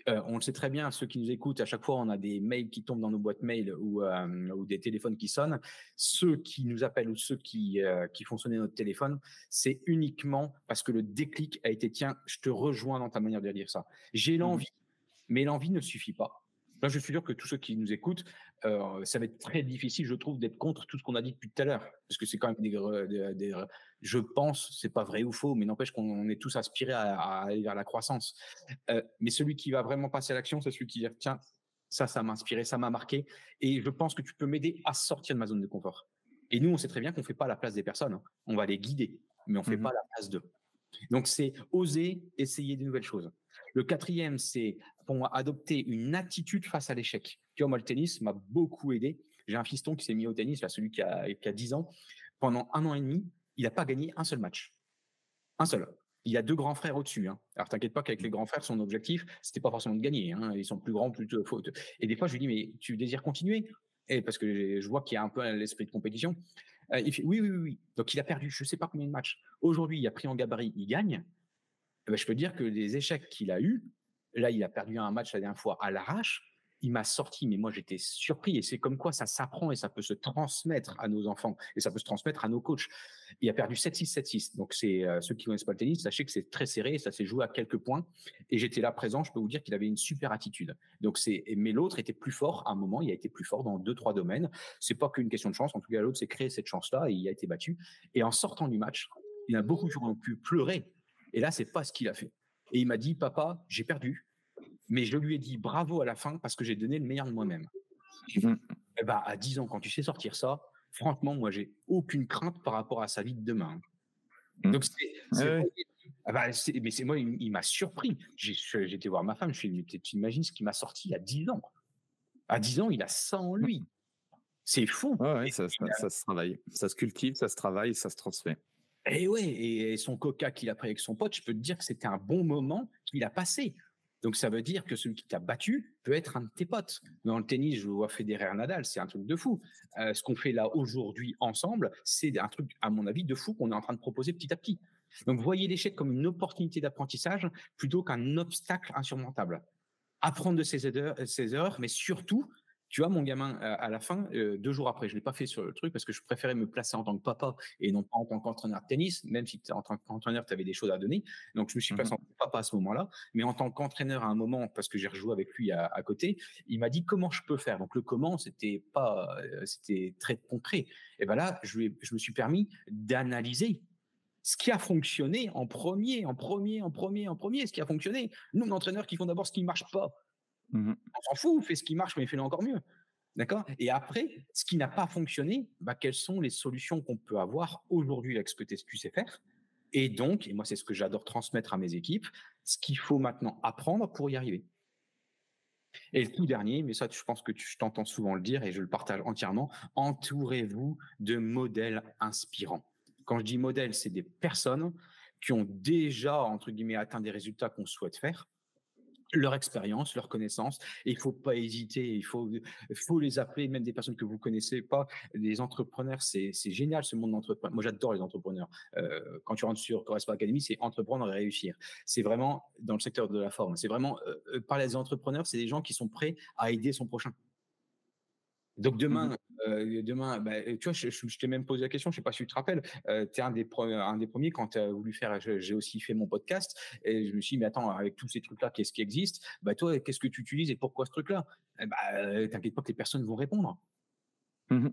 Speaker 2: euh, on le sait très bien, ceux qui nous écoutent, à chaque fois, on a des mails qui tombent dans nos boîtes mail ou, euh, des téléphones qui sonnent. Ceux qui nous appellent ou ceux qui, euh, qui font sonner notre téléphone, c'est uniquement parce que le déclic a été tiens, je te rejoins dans ta manière de dire ça. J'ai mmh l'envie, mais l'envie ne suffit pas. Là, je suis sûr que tous ceux qui nous écoutent, euh, ça va être très difficile, je trouve, d'être contre tout ce qu'on a dit depuis tout à l'heure, parce que c'est quand même des, des, je pense, c'est pas vrai ou faux, mais n'empêche qu'on est tous aspirés à, aller vers la croissance. Euh, mais celui qui va vraiment passer à l'action, c'est celui qui dit tiens, ça, ça m'a inspiré, ça m'a marqué, et je pense que tu peux m'aider à sortir de ma zone de confort. Et nous, on sait très bien qu'on fait pas la place des personnes, hein. on va les guider, mais on fait mmh pas la place d'eux. Donc c'est oser essayer de nouvelles choses. Le quatrième, c'est pour moi adopter une attitude face à l'échec. Tu vois, moi, le tennis m'a beaucoup aidé. J'ai un fiston qui s'est mis au tennis, là, celui qui a, qui a 10 ans. Pendant un an et demi, il n'a pas gagné un seul match. Un seul. Il y a deux grands frères au-dessus. Hein. Alors, t'inquiète pas qu'avec les grands frères, son objectif, c'était pas forcément de gagner. Hein. Ils sont plus grands, plus. Et des fois, je lui dis, mais tu désires continuer? Et parce que je vois qu'il y a un peu l'esprit de compétition. Euh, il fait, oui, oui, oui. Donc, il a perdu, je sais pas combien de matchs. Aujourd'hui, il a pris en gabarit, il gagne. Eh ben, je peux dire que les échecs qu'il a eus, là, il a perdu un match la dernière fois à l'arrache. Il m'a sorti, mais moi j'étais surpris. Et c'est comme quoi ça s'apprend et ça peut se transmettre à nos enfants et ça peut se transmettre à nos coachs. Il a perdu 7-6, 7-6. Donc c'est euh, ceux qui connaissent pas le tennis, sachez que c'est très serré, ça s'est joué à quelques points. Et j'étais là présent, je peux vous dire qu'il avait une super attitude. Donc c'est, mais l'autre était plus fort à un moment. Il a été plus fort dans deux trois domaines. C'est pas qu'une question de chance. En tout cas, l'autre s'est créé cette chance-là et il a été battu. Et en sortant du match, il a beaucoup pu pleurer et là, c'est pas ce qu'il a fait. Et il m'a dit, papa, j'ai perdu, mais je lui ai dit bravo à la fin parce que j'ai donné le meilleur de moi-même. Mmh. Et bah, à 10 ans, quand tu sais sortir ça, franchement, moi, j'ai aucune crainte par rapport à sa vie de demain. Mmh. Donc, c'est, ah bah, mais c'est moi, il, m'a surpris. J'ai, été voir ma femme, je suis dit, tu imagines ce qui m'a sorti à 10 ans? À 10 ans, il a ça en lui. C'est fou.
Speaker 1: ça, ça, se travaille. Ça se cultive, ça se travaille, ça se transmet.
Speaker 2: Et ouais, et son coca qu'il a pris avec son pote, je peux te dire que c'était un bon moment qu'il a passé. Donc ça veut dire que celui qui t'a battu peut être un de tes potes. Dans le tennis, je vois Federer Nadal, c'est un truc de fou. Euh, ce qu'on fait là aujourd'hui ensemble, c'est un truc, à mon avis, de fou qu'on est en train de proposer petit à petit. Donc voyez l'échec comme une opportunité d'apprentissage plutôt qu'un obstacle insurmontable. Apprendre de ses erreurs, erreurs mais surtout tu vois, mon gamin, à la fin, euh, deux jours après, je l'ai pas fait sur le truc parce que je préférais me placer en tant que papa et non pas en tant qu'entraîneur de tennis, même si en tant qu'entraîneur, tu avais des choses à donner. Donc, je me suis placé en tant que papa à ce moment-là. Mais en tant qu'entraîneur à un moment, parce que j'ai rejoué avec lui à, côté, il m'a dit comment je peux faire. Donc, le comment, c'était pas, euh, c'était très concret. Et ben là, je, je me suis permis d'analyser ce qui a fonctionné en premier, en premier, en premier, en premier, ce qui a fonctionné. Nous, entraîneurs qui font d'abord ce qui ne marche pas. Mmh On s'en fout, fais ce qui marche, mais fais-le encore mieux. D'accord? Et après, ce qui n'a pas fonctionné, bah, quelles sont les solutions qu'on peut avoir aujourd'hui avec ce que tu sais faire? Et donc, et moi, c'est ce que j'adore transmettre à mes équipes, ce qu'il faut maintenant apprendre pour y arriver. Et le tout dernier, mais ça, je pense que tu, t'entends souvent le dire et je le partage entièrement, entourez-vous de modèles inspirants. Quand je dis modèles, c'est des personnes qui ont déjà, entre guillemets, atteint des résultats qu'on souhaite faire, leur expérience, leur connaissance. Et il faut pas hésiter. Il faut, faut les appeler, même des personnes que vous connaissez pas. Les entrepreneurs, c'est, c'est génial ce monde d'entrepreneurs. Moi, j'adore les entrepreneurs. Euh, quand tu rentres sur Correspond Academy, c'est entreprendre et réussir. C'est vraiment dans le secteur de la forme. C'est vraiment euh, euh parler des entrepreneurs, c'est des gens qui sont prêts à aider son prochain. Donc demain, mmh euh, demain, bah, tu vois, je, t'ai même posé la question, je sais pas si tu te rappelles, euh, tu es un des, un des premiers quand tu as voulu faire, j'ai aussi fait mon podcast et je me suis dit, mais attends, avec tous ces trucs-là, qu'est-ce qui existe? Bah toi, qu'est-ce que tu utilises et pourquoi ce truc-là? Eh bah, T'inquiète pas que les personnes vont répondre. Mmh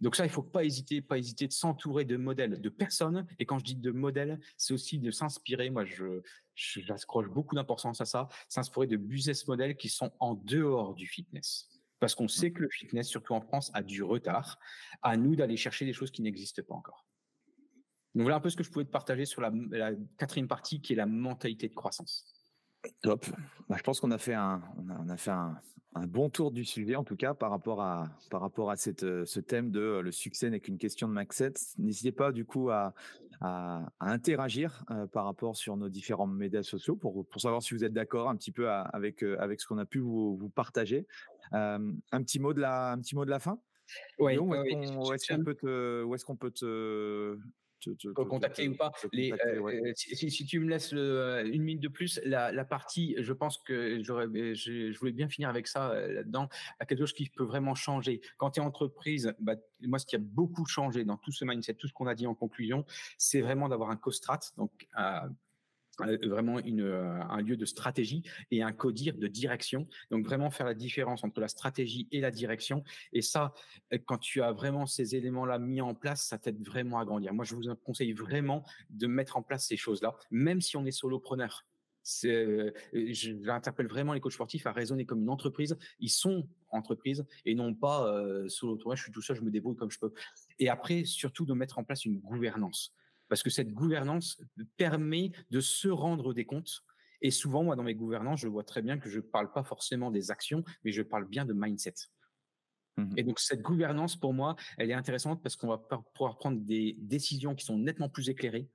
Speaker 2: Donc ça, il faut pas hésiter, pas hésiter de s'entourer de modèles, de personnes. Et quand je dis de modèles, c'est aussi de s'inspirer. Moi, je, j'accroche beaucoup d'importance à ça. S'inspirer de business models qui sont en dehors du fitness parce qu'on sait que le fitness, surtout en France, a du retard. À nous d'aller chercher des choses qui n'existent pas encore. Donc voilà un peu ce que je pouvais te partager sur la, quatrième partie qui est la mentalité de croissance.
Speaker 1: Top. Bah, je pense qu'on a fait un, on a, fait un, bon tour du sujet en tout cas par rapport à par rapport à cette, ce thème de le succès n'est qu'une question de mindset. N'hésitez pas du coup à, à, interagir euh, par rapport sur nos différents médias sociaux pour, pour savoir si vous êtes d'accord un petit peu avec euh, avec ce qu'on a pu vous, vous partager. Euh, un petit mot de la, un petit mot de la fin?
Speaker 2: Oui.
Speaker 1: Où est-ce qu'on peut te, où est-ce qu'on peut te,
Speaker 2: contacter ou pas. Les, euh, si, si, tu me laisses le, une minute de plus, la, la partie, je pense que j'aurais, je, voulais bien finir avec ça euh, là-dedans, à quelque chose qui peut vraiment changer. Quand tu es entreprise, bah, moi, ce qui a beaucoup changé dans tout ce mindset, tout ce qu'on a dit en conclusion, c'est vraiment d'avoir un co-strat, donc euh, vraiment une, euh, un lieu de stratégie et un codir de direction. Donc vraiment faire la différence entre la stratégie et la direction. Et ça, euh, quand tu as vraiment ces éléments-là mis en place, ça t'aide vraiment à grandir. Moi, je vous conseille vraiment de mettre en place ces choses-là, même si on est solopreneur. C'est, j'interpelle vraiment les coachs sportifs à raisonner comme une entreprise. Ils sont entreprise et non pas euh, solopreneur. Je suis tout seul, je me débrouille comme je peux. Et après, surtout de mettre en place une gouvernance parce que cette gouvernance permet de se rendre des comptes. Et souvent, moi, dans mes gouvernances, je vois très bien que je ne parle pas forcément des actions, mais je parle bien de mindset. Mmh Et donc, cette gouvernance, pour moi, elle est intéressante parce qu'on va pouvoir prendre des décisions qui sont nettement plus éclairées.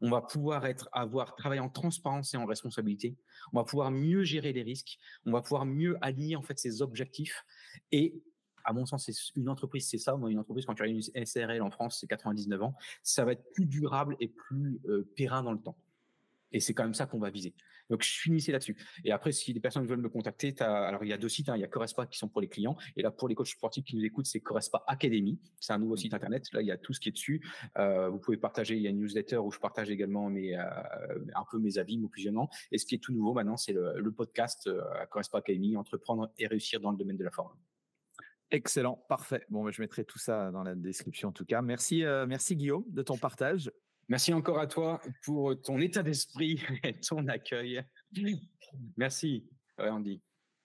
Speaker 2: On va pouvoir être, avoir, travailler en transparence et en responsabilité. On va pouvoir mieux gérer les risques. On va pouvoir mieux aligner, en fait, ses objectifs. Et à mon sens, c'est une entreprise, c'est ça. Moi, une entreprise, quand tu as une SRL en France, c'est 99 ans, ça va être plus durable et plus euh, périn dans le temps. Et c'est quand même ça qu'on va viser. Donc, je finissais là-dessus. Et après, si des personnes veulent me contacter, alors il y a deux sites. Hein. il y a Correspa qui sont pour les clients. Et là, pour les coachs sportifs qui nous écoutent, c'est Correspa Academy. C'est un nouveau site internet. Là, il y a tout ce qui est dessus. Euh, vous pouvez partager. Il y a une newsletter où je partage également mes, euh, un peu mes avis, mon fusionnement. Et ce qui est tout nouveau maintenant, c'est le, le, podcast à Correspa Academy, entreprendre et réussir dans le domaine de la forme.
Speaker 1: Excellent, parfait. Bon, bah, je mettrai tout ça dans la description en tout cas. Merci, euh, merci Guillaume de ton partage.
Speaker 2: Merci encore à toi pour ton état d'esprit et ton accueil. Merci, Andy.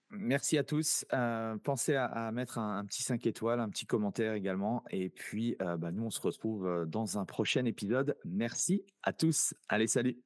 Speaker 1: Merci à tous. Euh, pensez à, mettre un, petit 5 étoiles, un petit commentaire également. Et puis, euh, bah, nous, on se retrouve dans un prochain épisode. Merci à tous. Allez, salut.